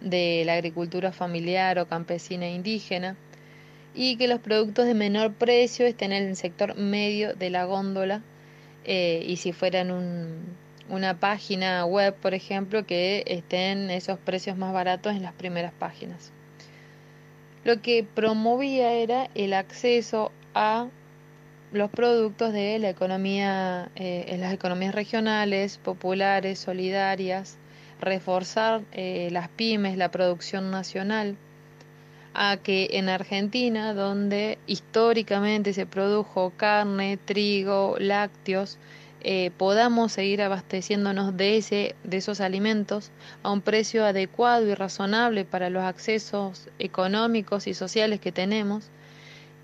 de la agricultura familiar o campesina e indígena, y que los productos de menor precio estén en el sector medio de la góndola eh, y si fueran un, una página web, por ejemplo, que estén esos precios más baratos en las primeras páginas lo que promovía era el acceso a los productos de la economía, eh, en las economías regionales, populares, solidarias, reforzar eh, las pymes, la producción nacional, a que en Argentina, donde históricamente se produjo carne, trigo, lácteos, eh, podamos seguir abasteciéndonos de, ese, de esos alimentos a un precio adecuado y razonable para los accesos económicos y sociales que tenemos.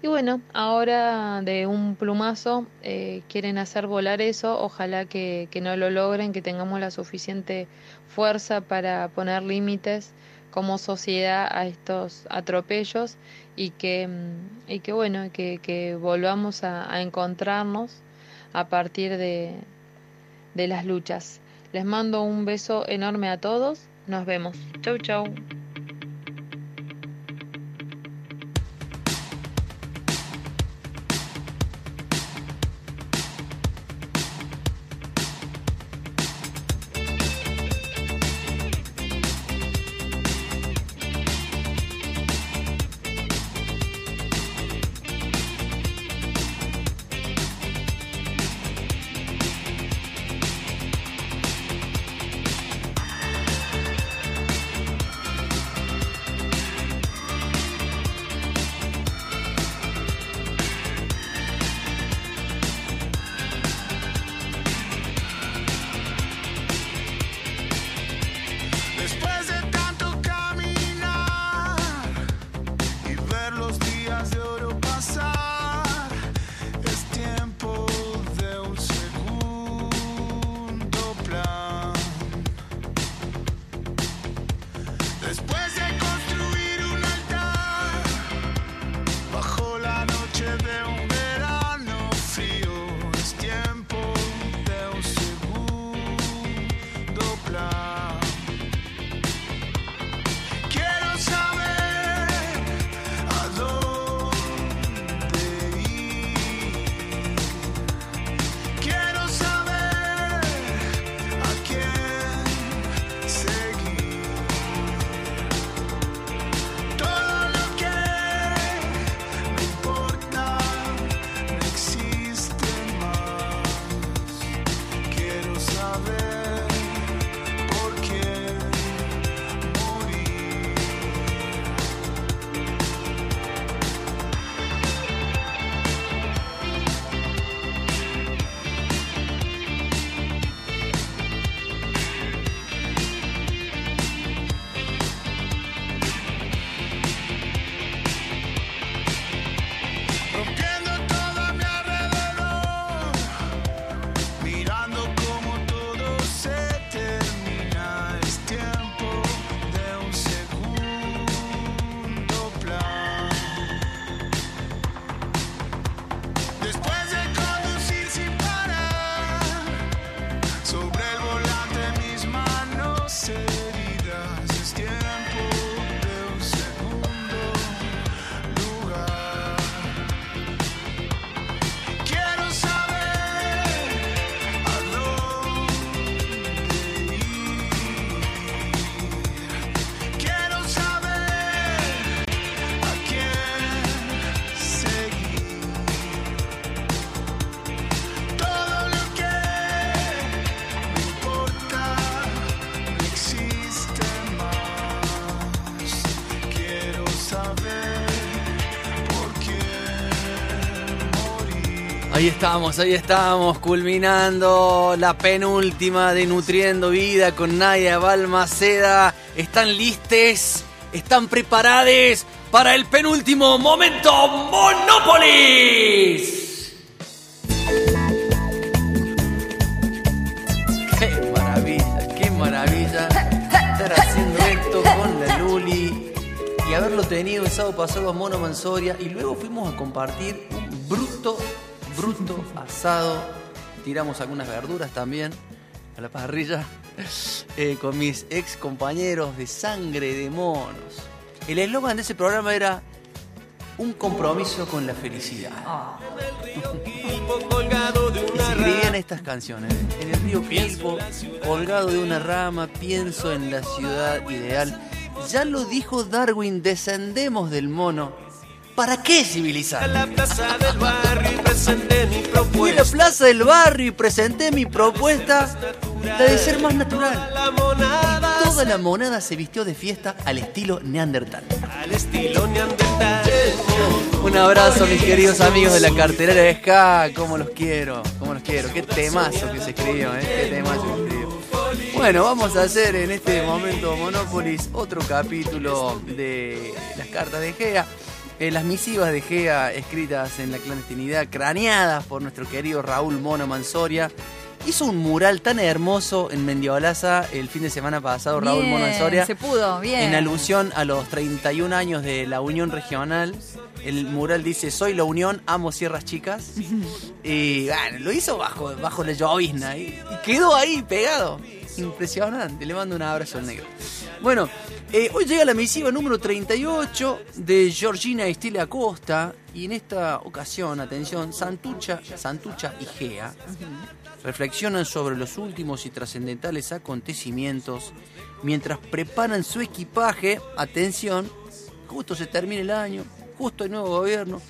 Y bueno, ahora de un plumazo eh, quieren hacer volar eso, ojalá que, que no lo logren, que tengamos la suficiente fuerza para poner límites como sociedad a estos atropellos y que, mm, y que bueno, que, volvamos a encontrarnos a partir de, de las luchas. Les mando un beso enorme a todos. Nos vemos. Chau, chau. Estamos, ahí estamos, culminando la penúltima de Nutriendo Vida con Nadia Balmaceda. ¿Están listes? ¿Están preparados para el penúltimo momento Monópolis? ¡Qué maravilla, qué maravilla! Estar haciendo esto con la Luli y haberlo tenido el sábado pasado a Mono Mansoria y luego fuimos a compartir un bruto bruto, asado. Tiramos algunas verduras también a la parrilla eh, con mis ex compañeros de sangre de monos. El eslogan de ese programa era un compromiso con la felicidad. Se escribían estas canciones. En el río Pilpo, colgado de una rama, pienso en la ciudad ideal. Ya lo dijo Darwin, descendemos del mono. ¿Para qué civilizar? la plaza del barrio presenté mi Fui a propuesta. la plaza del barrio y presenté mi propuesta, la de ser más natural. Y toda la monada se vistió de fiesta al estilo neandertal. Al estilo neandertal. Un abrazo, mis queridos amigos de la cartelera de Ska. Cómo los quiero, cómo los quiero. Qué temazo que se escribió, ¿eh? Qué temazo que se escribió. Bueno, vamos a hacer en este momento Monopolis otro capítulo de las cartas de Gea. Eh, las misivas de Gea escritas en la clandestinidad, craneadas por nuestro querido Raúl Mono Mansoria. Hizo un mural tan hermoso en Mendiolaza el fin de semana pasado, Raúl Bien, Mono Mansoria. se pudo, bien. En alusión a los 31 años de la Unión Regional. El mural dice, soy la Unión, amo Sierras Chicas. Y bueno, lo hizo bajo, bajo la llovizna y, y quedó ahí pegado. Impresionante, le mando un abrazo al negro. Bueno, eh, hoy llega la misiva número 38 de Georgina Estile Acosta. Y en esta ocasión, atención, Santucha, Santucha y Gea reflexionan sobre los últimos y trascendentales acontecimientos mientras preparan su equipaje. Atención, justo se termina el año, justo el nuevo gobierno.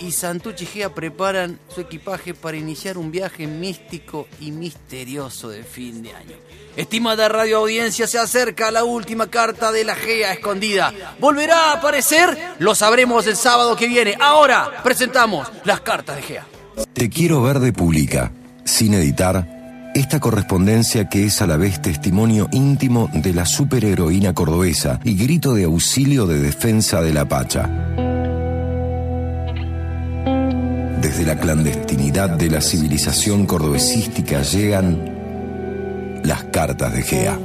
Y Santucha y Gea preparan su equipaje para iniciar un viaje místico y misterioso de fin de año. Estimada radio audiencia, se acerca la última carta de la Gea escondida. ¿Volverá a aparecer? Lo sabremos el sábado que viene. Ahora presentamos las cartas de Gea. Te quiero ver de publica, sin editar, esta correspondencia que es a la vez testimonio íntimo de la superheroína cordobesa y grito de auxilio de defensa de la Pacha. Desde la clandestinidad de la civilización cordobesística llegan las cartas de Gea.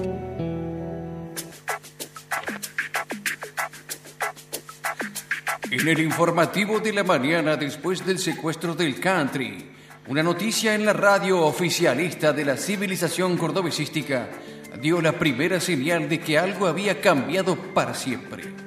En el informativo de la mañana después del secuestro del country, una noticia en la radio oficialista de la civilización cordobesística dio la primera señal de que algo había cambiado para siempre.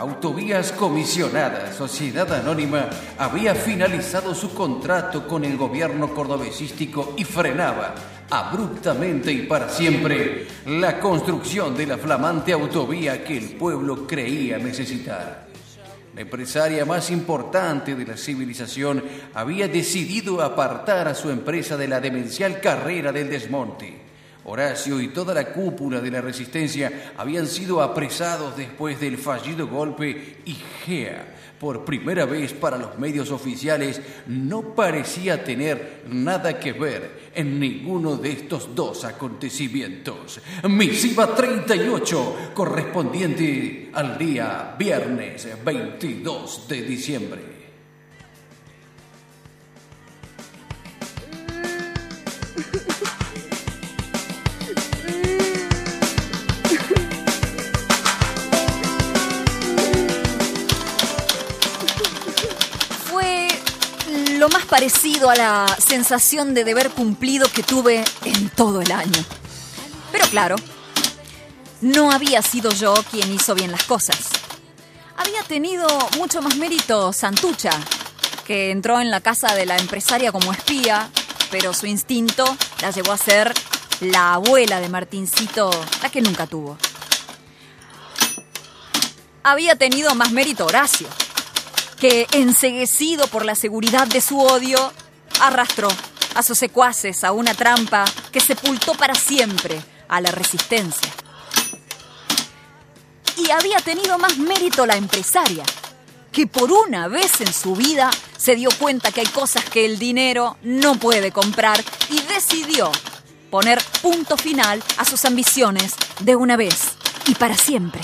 Autovías Comisionada, Sociedad Anónima, había finalizado su contrato con el gobierno cordobesístico y frenaba abruptamente y para siempre la construcción de la flamante autovía que el pueblo creía necesitar. La empresaria más importante de la civilización había decidido apartar a su empresa de la demencial carrera del desmonte. Horacio y toda la cúpula de la resistencia habían sido apresados después del fallido golpe y Gea, por primera vez para los medios oficiales, no parecía tener nada que ver en ninguno de estos dos acontecimientos. Misiva 38, correspondiente al día viernes 22 de diciembre. Parecido a la sensación de deber cumplido que tuve en todo el año. Pero claro, no había sido yo quien hizo bien las cosas. Había tenido mucho más mérito Santucha, que entró en la casa de la empresaria como espía, pero su instinto la llevó a ser la abuela de Martincito, la que nunca tuvo. Había tenido más mérito Horacio, que, enseguecido por la seguridad de su odio, arrastró a sus secuaces a una trampa que sepultó para siempre a la resistencia. Y había tenido más mérito la empresaria, que por una vez en su vida se dio cuenta que hay cosas que el dinero no puede comprar y decidió poner punto final a sus ambiciones de una vez y para siempre.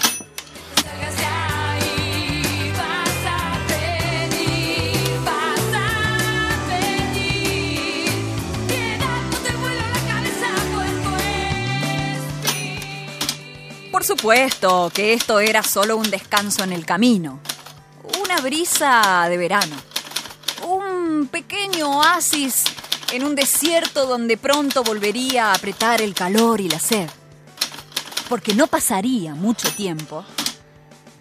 Por supuesto que esto era solo un descanso en el camino, una brisa de verano, un pequeño oasis en un desierto donde pronto volvería a apretar el calor y la sed, porque no pasaría mucho tiempo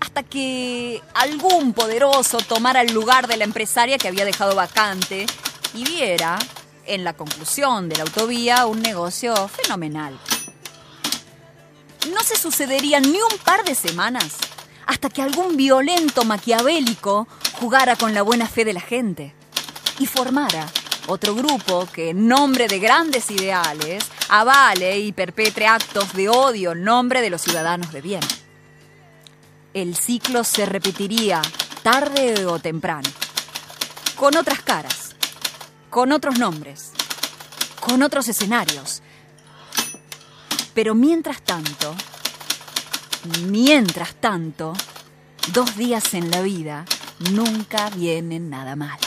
hasta que algún poderoso tomara el lugar de la empresaria que había dejado vacante y viera en la conclusión de la autovía un negocio fenomenal. No se sucedería ni un par de semanas hasta que algún violento maquiavélico jugara con la buena fe de la gente y formara otro grupo que en nombre de grandes ideales avale y perpetre actos de odio en nombre de los ciudadanos de bien. El ciclo se repetiría tarde o temprano, con otras caras, con otros nombres, con otros escenarios. Pero mientras tanto, mientras tanto, dos días en la vida nunca vienen nada mal.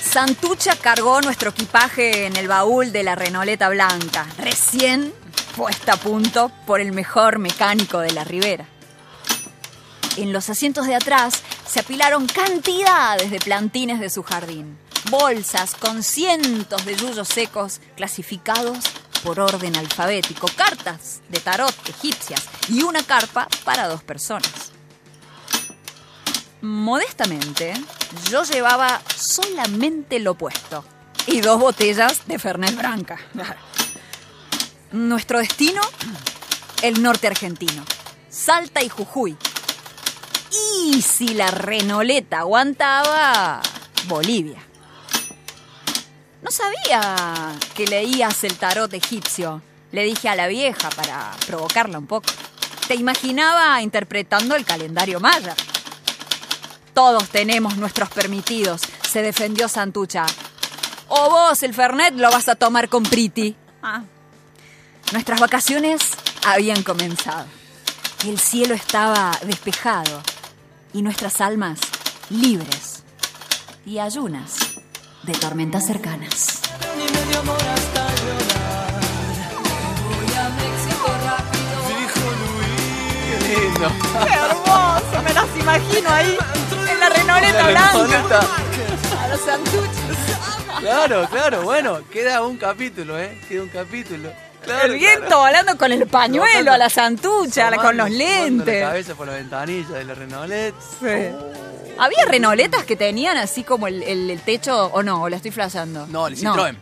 Santucha cargó nuestro equipaje en el baúl de la Renoleta Blanca, recién puesta a punto por el mejor mecánico de la ribera. En los asientos de atrás se apilaron cantidades de plantines de su jardín, bolsas con cientos de yuyos secos clasificados por orden alfabético, cartas de tarot egipcias y una carpa para dos personas. Modestamente, yo llevaba solamente lo opuesto y dos botellas de Fernet Branca. Nuestro destino, el norte argentino, Salta y Jujuy. Y si la renoleta aguantaba, Bolivia. No sabía que leías el tarot egipcio, le dije a la vieja para provocarla un poco. Te imaginaba interpretando el calendario maya. Todos tenemos nuestros permitidos, se defendió Santucha. O vos, el Fernet, lo vas a tomar con Priti. Ah. Nuestras vacaciones habían comenzado. El cielo estaba despejado y nuestras almas libres y ayunas de tormentas cercanas. Qué lindo. ¡Qué hermoso! Me las imagino ahí en la renoleta La blanca. A los santuchos. Claro, claro, bueno, queda un capítulo, ¿eh? Queda un capítulo. Claro, el viento claro. volando con el pañuelo a la santucha, con los Asomando la lentes. cabeza por la ventanilla de la Renolet. ¿Había renoletas que tenían así como el, el- el techo o no? ¿O la estoy flasheando? No, el Citroën.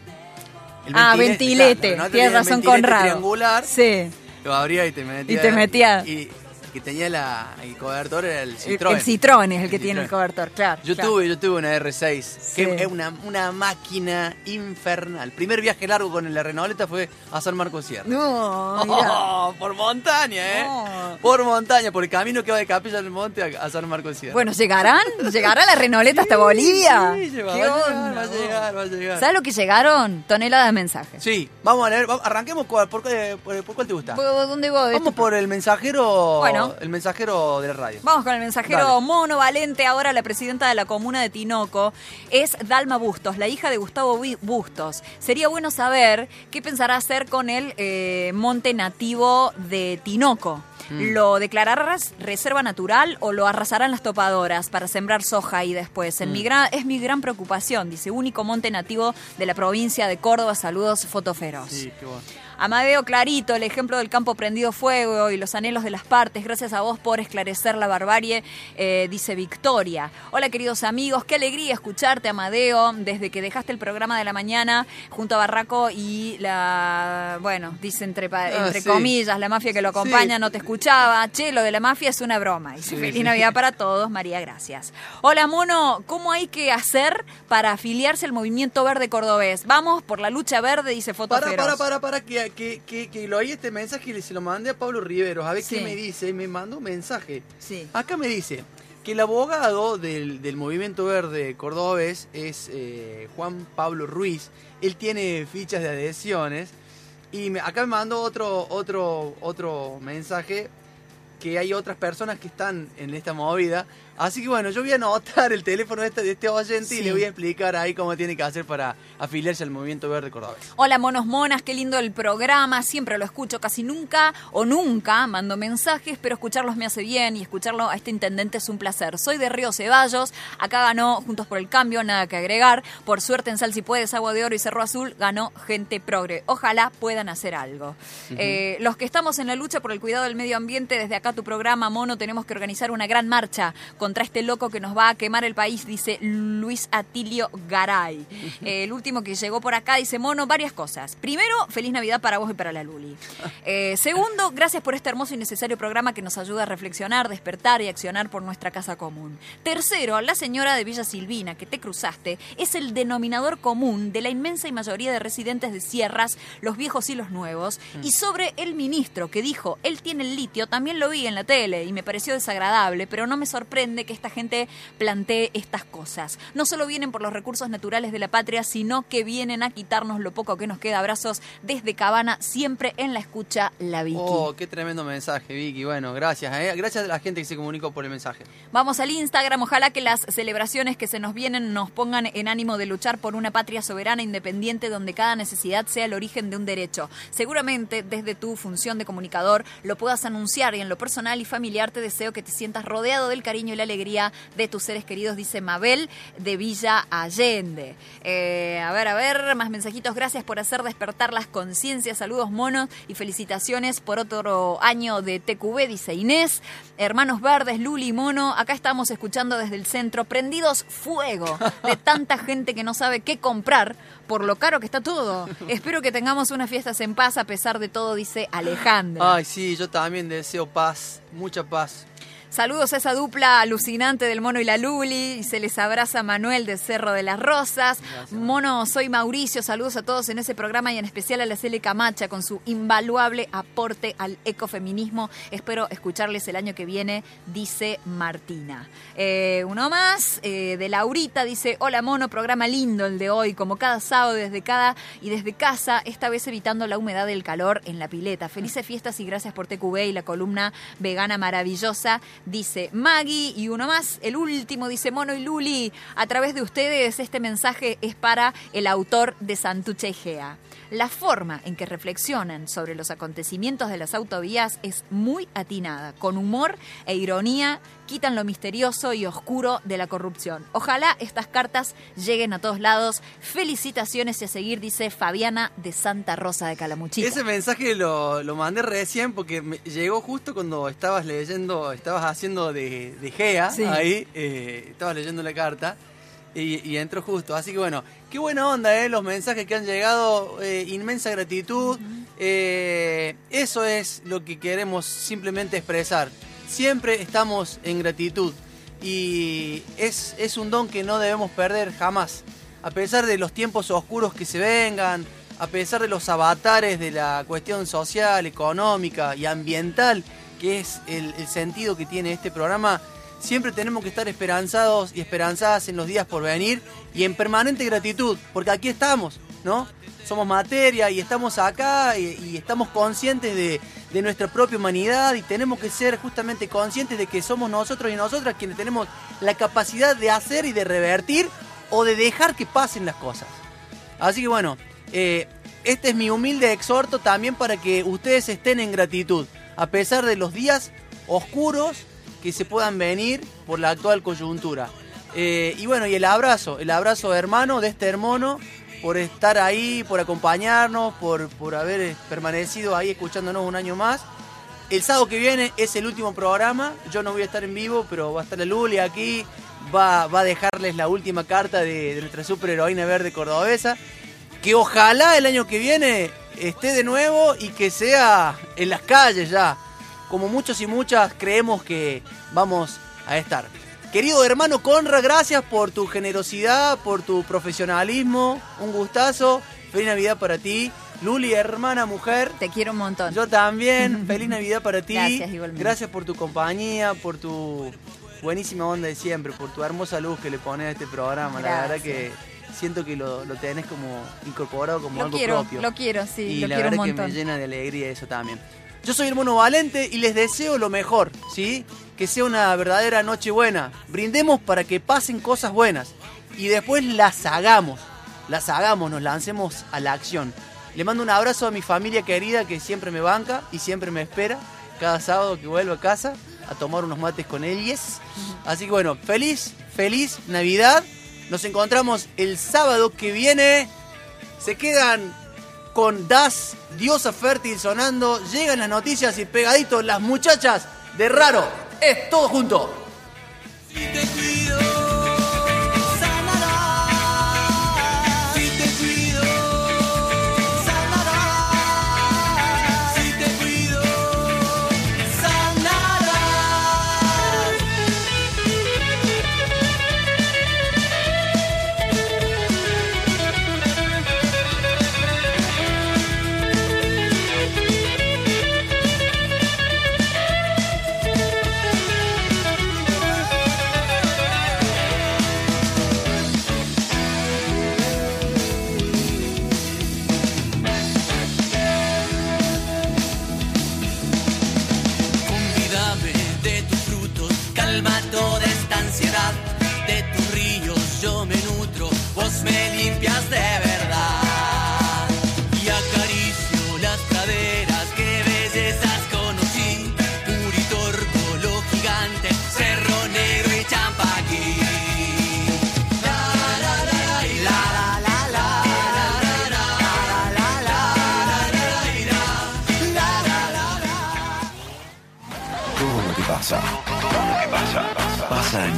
El ah, ventile- ventilete. claro, Tienes razón, Conrado. triangular. Sí. Lo abría y te metía. Y te metía. Y que tenía la, el cobertor era el El, Citroën. el Citroën es el que El tiene el cobertor, claro. Yo claro. tuve, yo tuve una R6, Sí. que es una, una máquina infernal. Primer viaje largo con la Renoleta fue a San Marcos Sierra. No. Oh, por montaña, ¿eh? Por montaña, por el camino que va de Capilla del Monte a, a San Marcos Sierra. Bueno, ¿llegarán? ¿Llegará la renoleta hasta Bolivia? Sí, lleva- ¿Qué va a llegar, va a llegar, va a llegar. ¿Sabes lo que llegaron? Toneladas de mensajes. Sí, vamos a leer, arranquemos por, por, cuál- por- por cuál te gusta. ¿Por ¿Dónde voy? Vamos por el mensajero, Bueno. El mensajero de la radio. Vamos con el mensajero Dale. Mono Valente. Ahora la presidenta de la comuna de Tinoco es Dalma Bustos, la hija de Gustavo Bustos. Sería bueno saber qué pensará hacer con el eh, monte nativo de Tinoco. Mm. ¿Lo declarará res- reserva natural o lo arrasarán las topadoras para sembrar soja ahí después? En mi Mm. gran- es mi gran preocupación, dice, único monte nativo de la provincia de Córdoba. Saludos, fotoferos. Sí, qué bueno. Amadeo Clarito, el ejemplo del campo prendido fuego y los anhelos de las partes. Gracias a vos por esclarecer la barbarie, eh, dice Victoria. Hola queridos amigos, qué alegría escucharte, Amadeo, desde que dejaste el programa de la mañana junto a Barraco y la, bueno, dice entre, Ah, sí. comillas, la mafia que lo acompaña Sí. no te escuchaba. Che, lo de la mafia es una broma. Y Sí, feliz. Navidad para todos, María, gracias. Hola, mono, ¿cómo hay que hacer para afiliarse al movimiento verde cordobés? Vamos por la lucha verde, dice Foto Para, para, para, para, que, que, que, que lo oí este mensaje y se lo mandé a Pablo Riveros. A ver Sí. qué me dice. Me mandó un mensaje. Sí. Acá me dice que el abogado del, del Movimiento Verde Cordobés es eh, Juan Pablo Ruiz. Él tiene fichas de adhesiones. Y me- acá me mandó otro, otro, otro mensaje que hay otras personas que están en esta movida. Así que bueno, yo voy a anotar el teléfono de este, de este oyente y le voy a explicar ahí cómo tiene que hacer para afiliarse al Movimiento Verde Cordobés. Hola monos monas, qué lindo el programa, siempre lo escucho casi nunca o nunca, mando mensajes, pero escucharlos me hace bien y escucharlo a este intendente es un placer. Soy de Río Ceballos, acá ganó Juntos por el Cambio, nada que agregar, por suerte en Sal si puedes, Agua de Oro y Cerro Azul ganó Gente Progre. Ojalá puedan hacer algo. Eh, los que estamos en la lucha por el cuidado del medio ambiente, desde acá tu programa, Mono, tenemos que organizar una gran marcha contra este loco que nos va a quemar el país, dice Luis Atilio Garay. Eh, el último que llegó por acá dice, Mono, varias cosas. Primero, feliz Navidad para vos y para la Luli. Eh, segundo, gracias por este hermoso y necesario programa que nos ayuda a reflexionar, despertar y accionar por nuestra casa común. Tercero, la señora de Villa Silvina, que te cruzaste, es el denominador común de la inmensa y mayoría de residentes de sierras, los viejos y los nuevos. Y sobre el ministro que dijo, él tiene el litio, también lo vi en la tele y me pareció desagradable, pero no me sorprende que esta gente plantee estas cosas. No solo vienen por los recursos naturales de la patria, sino que vienen a quitarnos lo poco que nos queda. Abrazos desde Cabana, siempre en la escucha, la Vicky. Oh, qué tremendo mensaje, Vicky. Bueno, gracias. ¿eh? Gracias a la gente que se comunicó por el mensaje. Vamos al Instagram, ojalá que las celebraciones que se nos vienen nos pongan en ánimo de luchar por una patria soberana independiente donde cada necesidad sea el origen de un derecho. Seguramente desde tu función de comunicador lo puedas anunciar y en lo personal y familiar te deseo que te sientas rodeado del cariño y la alegría de tus seres queridos, dice Mabel de Villa Allende. Eh, a ver, a ver, más mensajitos. Gracias por hacer despertar las conciencias. Saludos monos y felicitaciones por otro año de TQV, dice Inés. Hermanos Verdes, Luli y Mono, acá estamos escuchando desde el centro, prendidos fuego de tanta gente que no sabe qué comprar por lo caro que está todo. Espero que tengamos unas fiestas en paz a pesar de todo, dice Alejandra. Ay, sí, yo también deseo paz, mucha paz. Saludos a esa dupla alucinante del Mono y la Luli. Y se les abraza Manuel de Cerro de las Rosas. Mono, soy Mauricio. Saludos a todos en ese programa y en especial a la Cele Camacha con su invaluable aporte al ecofeminismo. Espero escucharles el año que viene, dice Martina. Eh, uno más, eh, de Laurita, dice: Hola Mono, programa lindo el de hoy, como cada sábado desde cada y desde casa, esta vez evitando la humedad del calor en la pileta. Felices fiestas y gracias por TQV y la columna vegana maravillosa dice Maggie. Y uno más, el último, dice Mono y Luli. A través de ustedes, este mensaje es para el autor de Santuche Egea. La forma en que reflexionan sobre los acontecimientos de las autovías es muy atinada, con humor e ironía quitan lo misterioso y oscuro de la corrupción. Ojalá estas cartas lleguen a todos lados. Felicitaciones y a seguir, dice Fabiana de Santa Rosa de Calamuchita. Ese mensaje lo, lo mandé recién porque me llegó justo cuando estabas leyendo, estabas haciendo de, de Gea, Sí. ahí, eh, estabas leyendo la carta y, y entró justo. Así que bueno, qué buena onda, ¿eh? Los mensajes que han llegado, eh, inmensa gratitud. Eh, eso es lo que queremos simplemente expresar. Siempre estamos en gratitud y es, es un don que no debemos perder jamás. A pesar de los tiempos oscuros que se vengan, a pesar de los avatares de la cuestión social, económica y ambiental, que es el, el sentido que tiene este programa, siempre tenemos que estar esperanzados y esperanzadas en los días por venir y en permanente gratitud, porque aquí estamos, ¿no? Somos materia y estamos acá y, estamos conscientes de, de nuestra propia humanidad y tenemos que ser justamente conscientes de que somos nosotros y nosotras quienes tenemos la capacidad de hacer y de revertir o de dejar que pasen las cosas. Así que bueno, eh, este es mi humilde exhorto también para que ustedes estén en gratitud, a pesar de los días oscuros que se puedan venir por la actual coyuntura. Eh, y bueno, y el abrazo, el abrazo hermano de este hermano por estar ahí, por acompañarnos, por, por haber permanecido ahí escuchándonos un año más. El sábado que viene es el último programa. Yo no voy a estar en vivo, pero va a estar la Luli aquí. Va, va a dejarles la última carta de, de nuestra superheroína verde cordobesa. Que ojalá el año que viene esté de nuevo y que sea en las calles ya. Como muchos y muchas creemos que vamos a estar. Querido hermano Conra, gracias por tu generosidad, por tu profesionalismo. Un gustazo. Feliz Navidad para ti. Luli, hermana, mujer. Te quiero un montón. Yo también. Feliz Navidad para ti. Gracias, igualmente. Gracias por tu compañía, por tu buenísima onda de siempre, por tu hermosa luz que le pones a este programa. La verdad que siento que lo, lo tenés como incorporado como Lo algo quiero, propio. lo quiero, sí, y lo la quiero un verdad que me llena de alegría eso también. Yo soy el Mono Valente y les deseo lo mejor, ¿sí? Que sea una verdadera noche buena. Brindemos para que pasen cosas buenas y después las hagamos. Las hagamos, nos lancemos a la acción. Le mando un abrazo a mi familia querida que siempre me banca y siempre me espera cada sábado que vuelvo a casa a tomar unos mates con ellos. Así que bueno, feliz, feliz Navidad. Nos encontramos el sábado que viene. Se quedan con Das, Diosa Fértil sonando. Llegan las noticias y pegaditos las muchachas de Raro. Es todo junto.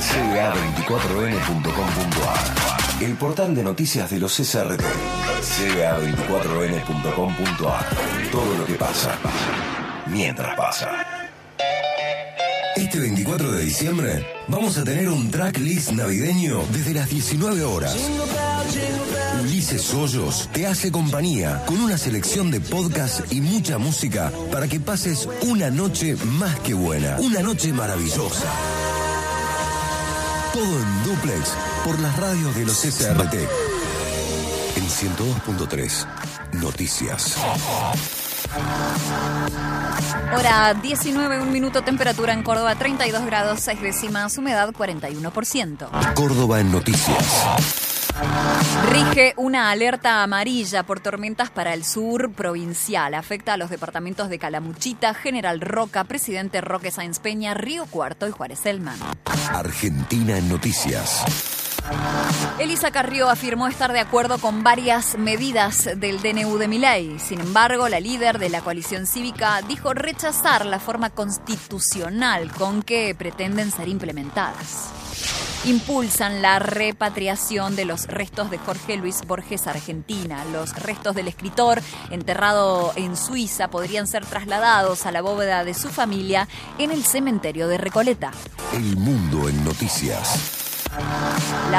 ca24n.com.ar El portal de noticias de los SRT. ca24n.com.ar Todo lo que pasa, mientras pasa. Este 24 de diciembre vamos a tener un tracklist navideño desde las 19 horas. Ulises Hoyos te hace compañía con una selección de podcasts y mucha música para que pases una noche más que buena, una noche maravillosa. Todo en duplex por las radios de los SRT. En 102.3 Noticias. Hora 19, un minuto, temperatura en Córdoba 32 grados, 6 décimas, humedad 41%. Córdoba en Noticias. Rige una alerta amarilla por tormentas para el sur provincial. Afecta a los departamentos de Calamuchita, General Roca, Presidente Roque Sáenz Peña, Río Cuarto y Juárez Elman. Argentina en Noticias. Elisa Carrió afirmó estar de acuerdo con varias medidas del DNU de Milei. Sin embargo, la líder de la coalición cívica dijo rechazar la forma constitucional con que pretenden ser implementadas. Impulsan la repatriación de los restos de Jorge Luis Borges Argentina. Los restos del escritor, enterrado en Suiza, podrían ser trasladados a la bóveda de su familia en el cementerio de Recoleta. El mundo en Noticias. La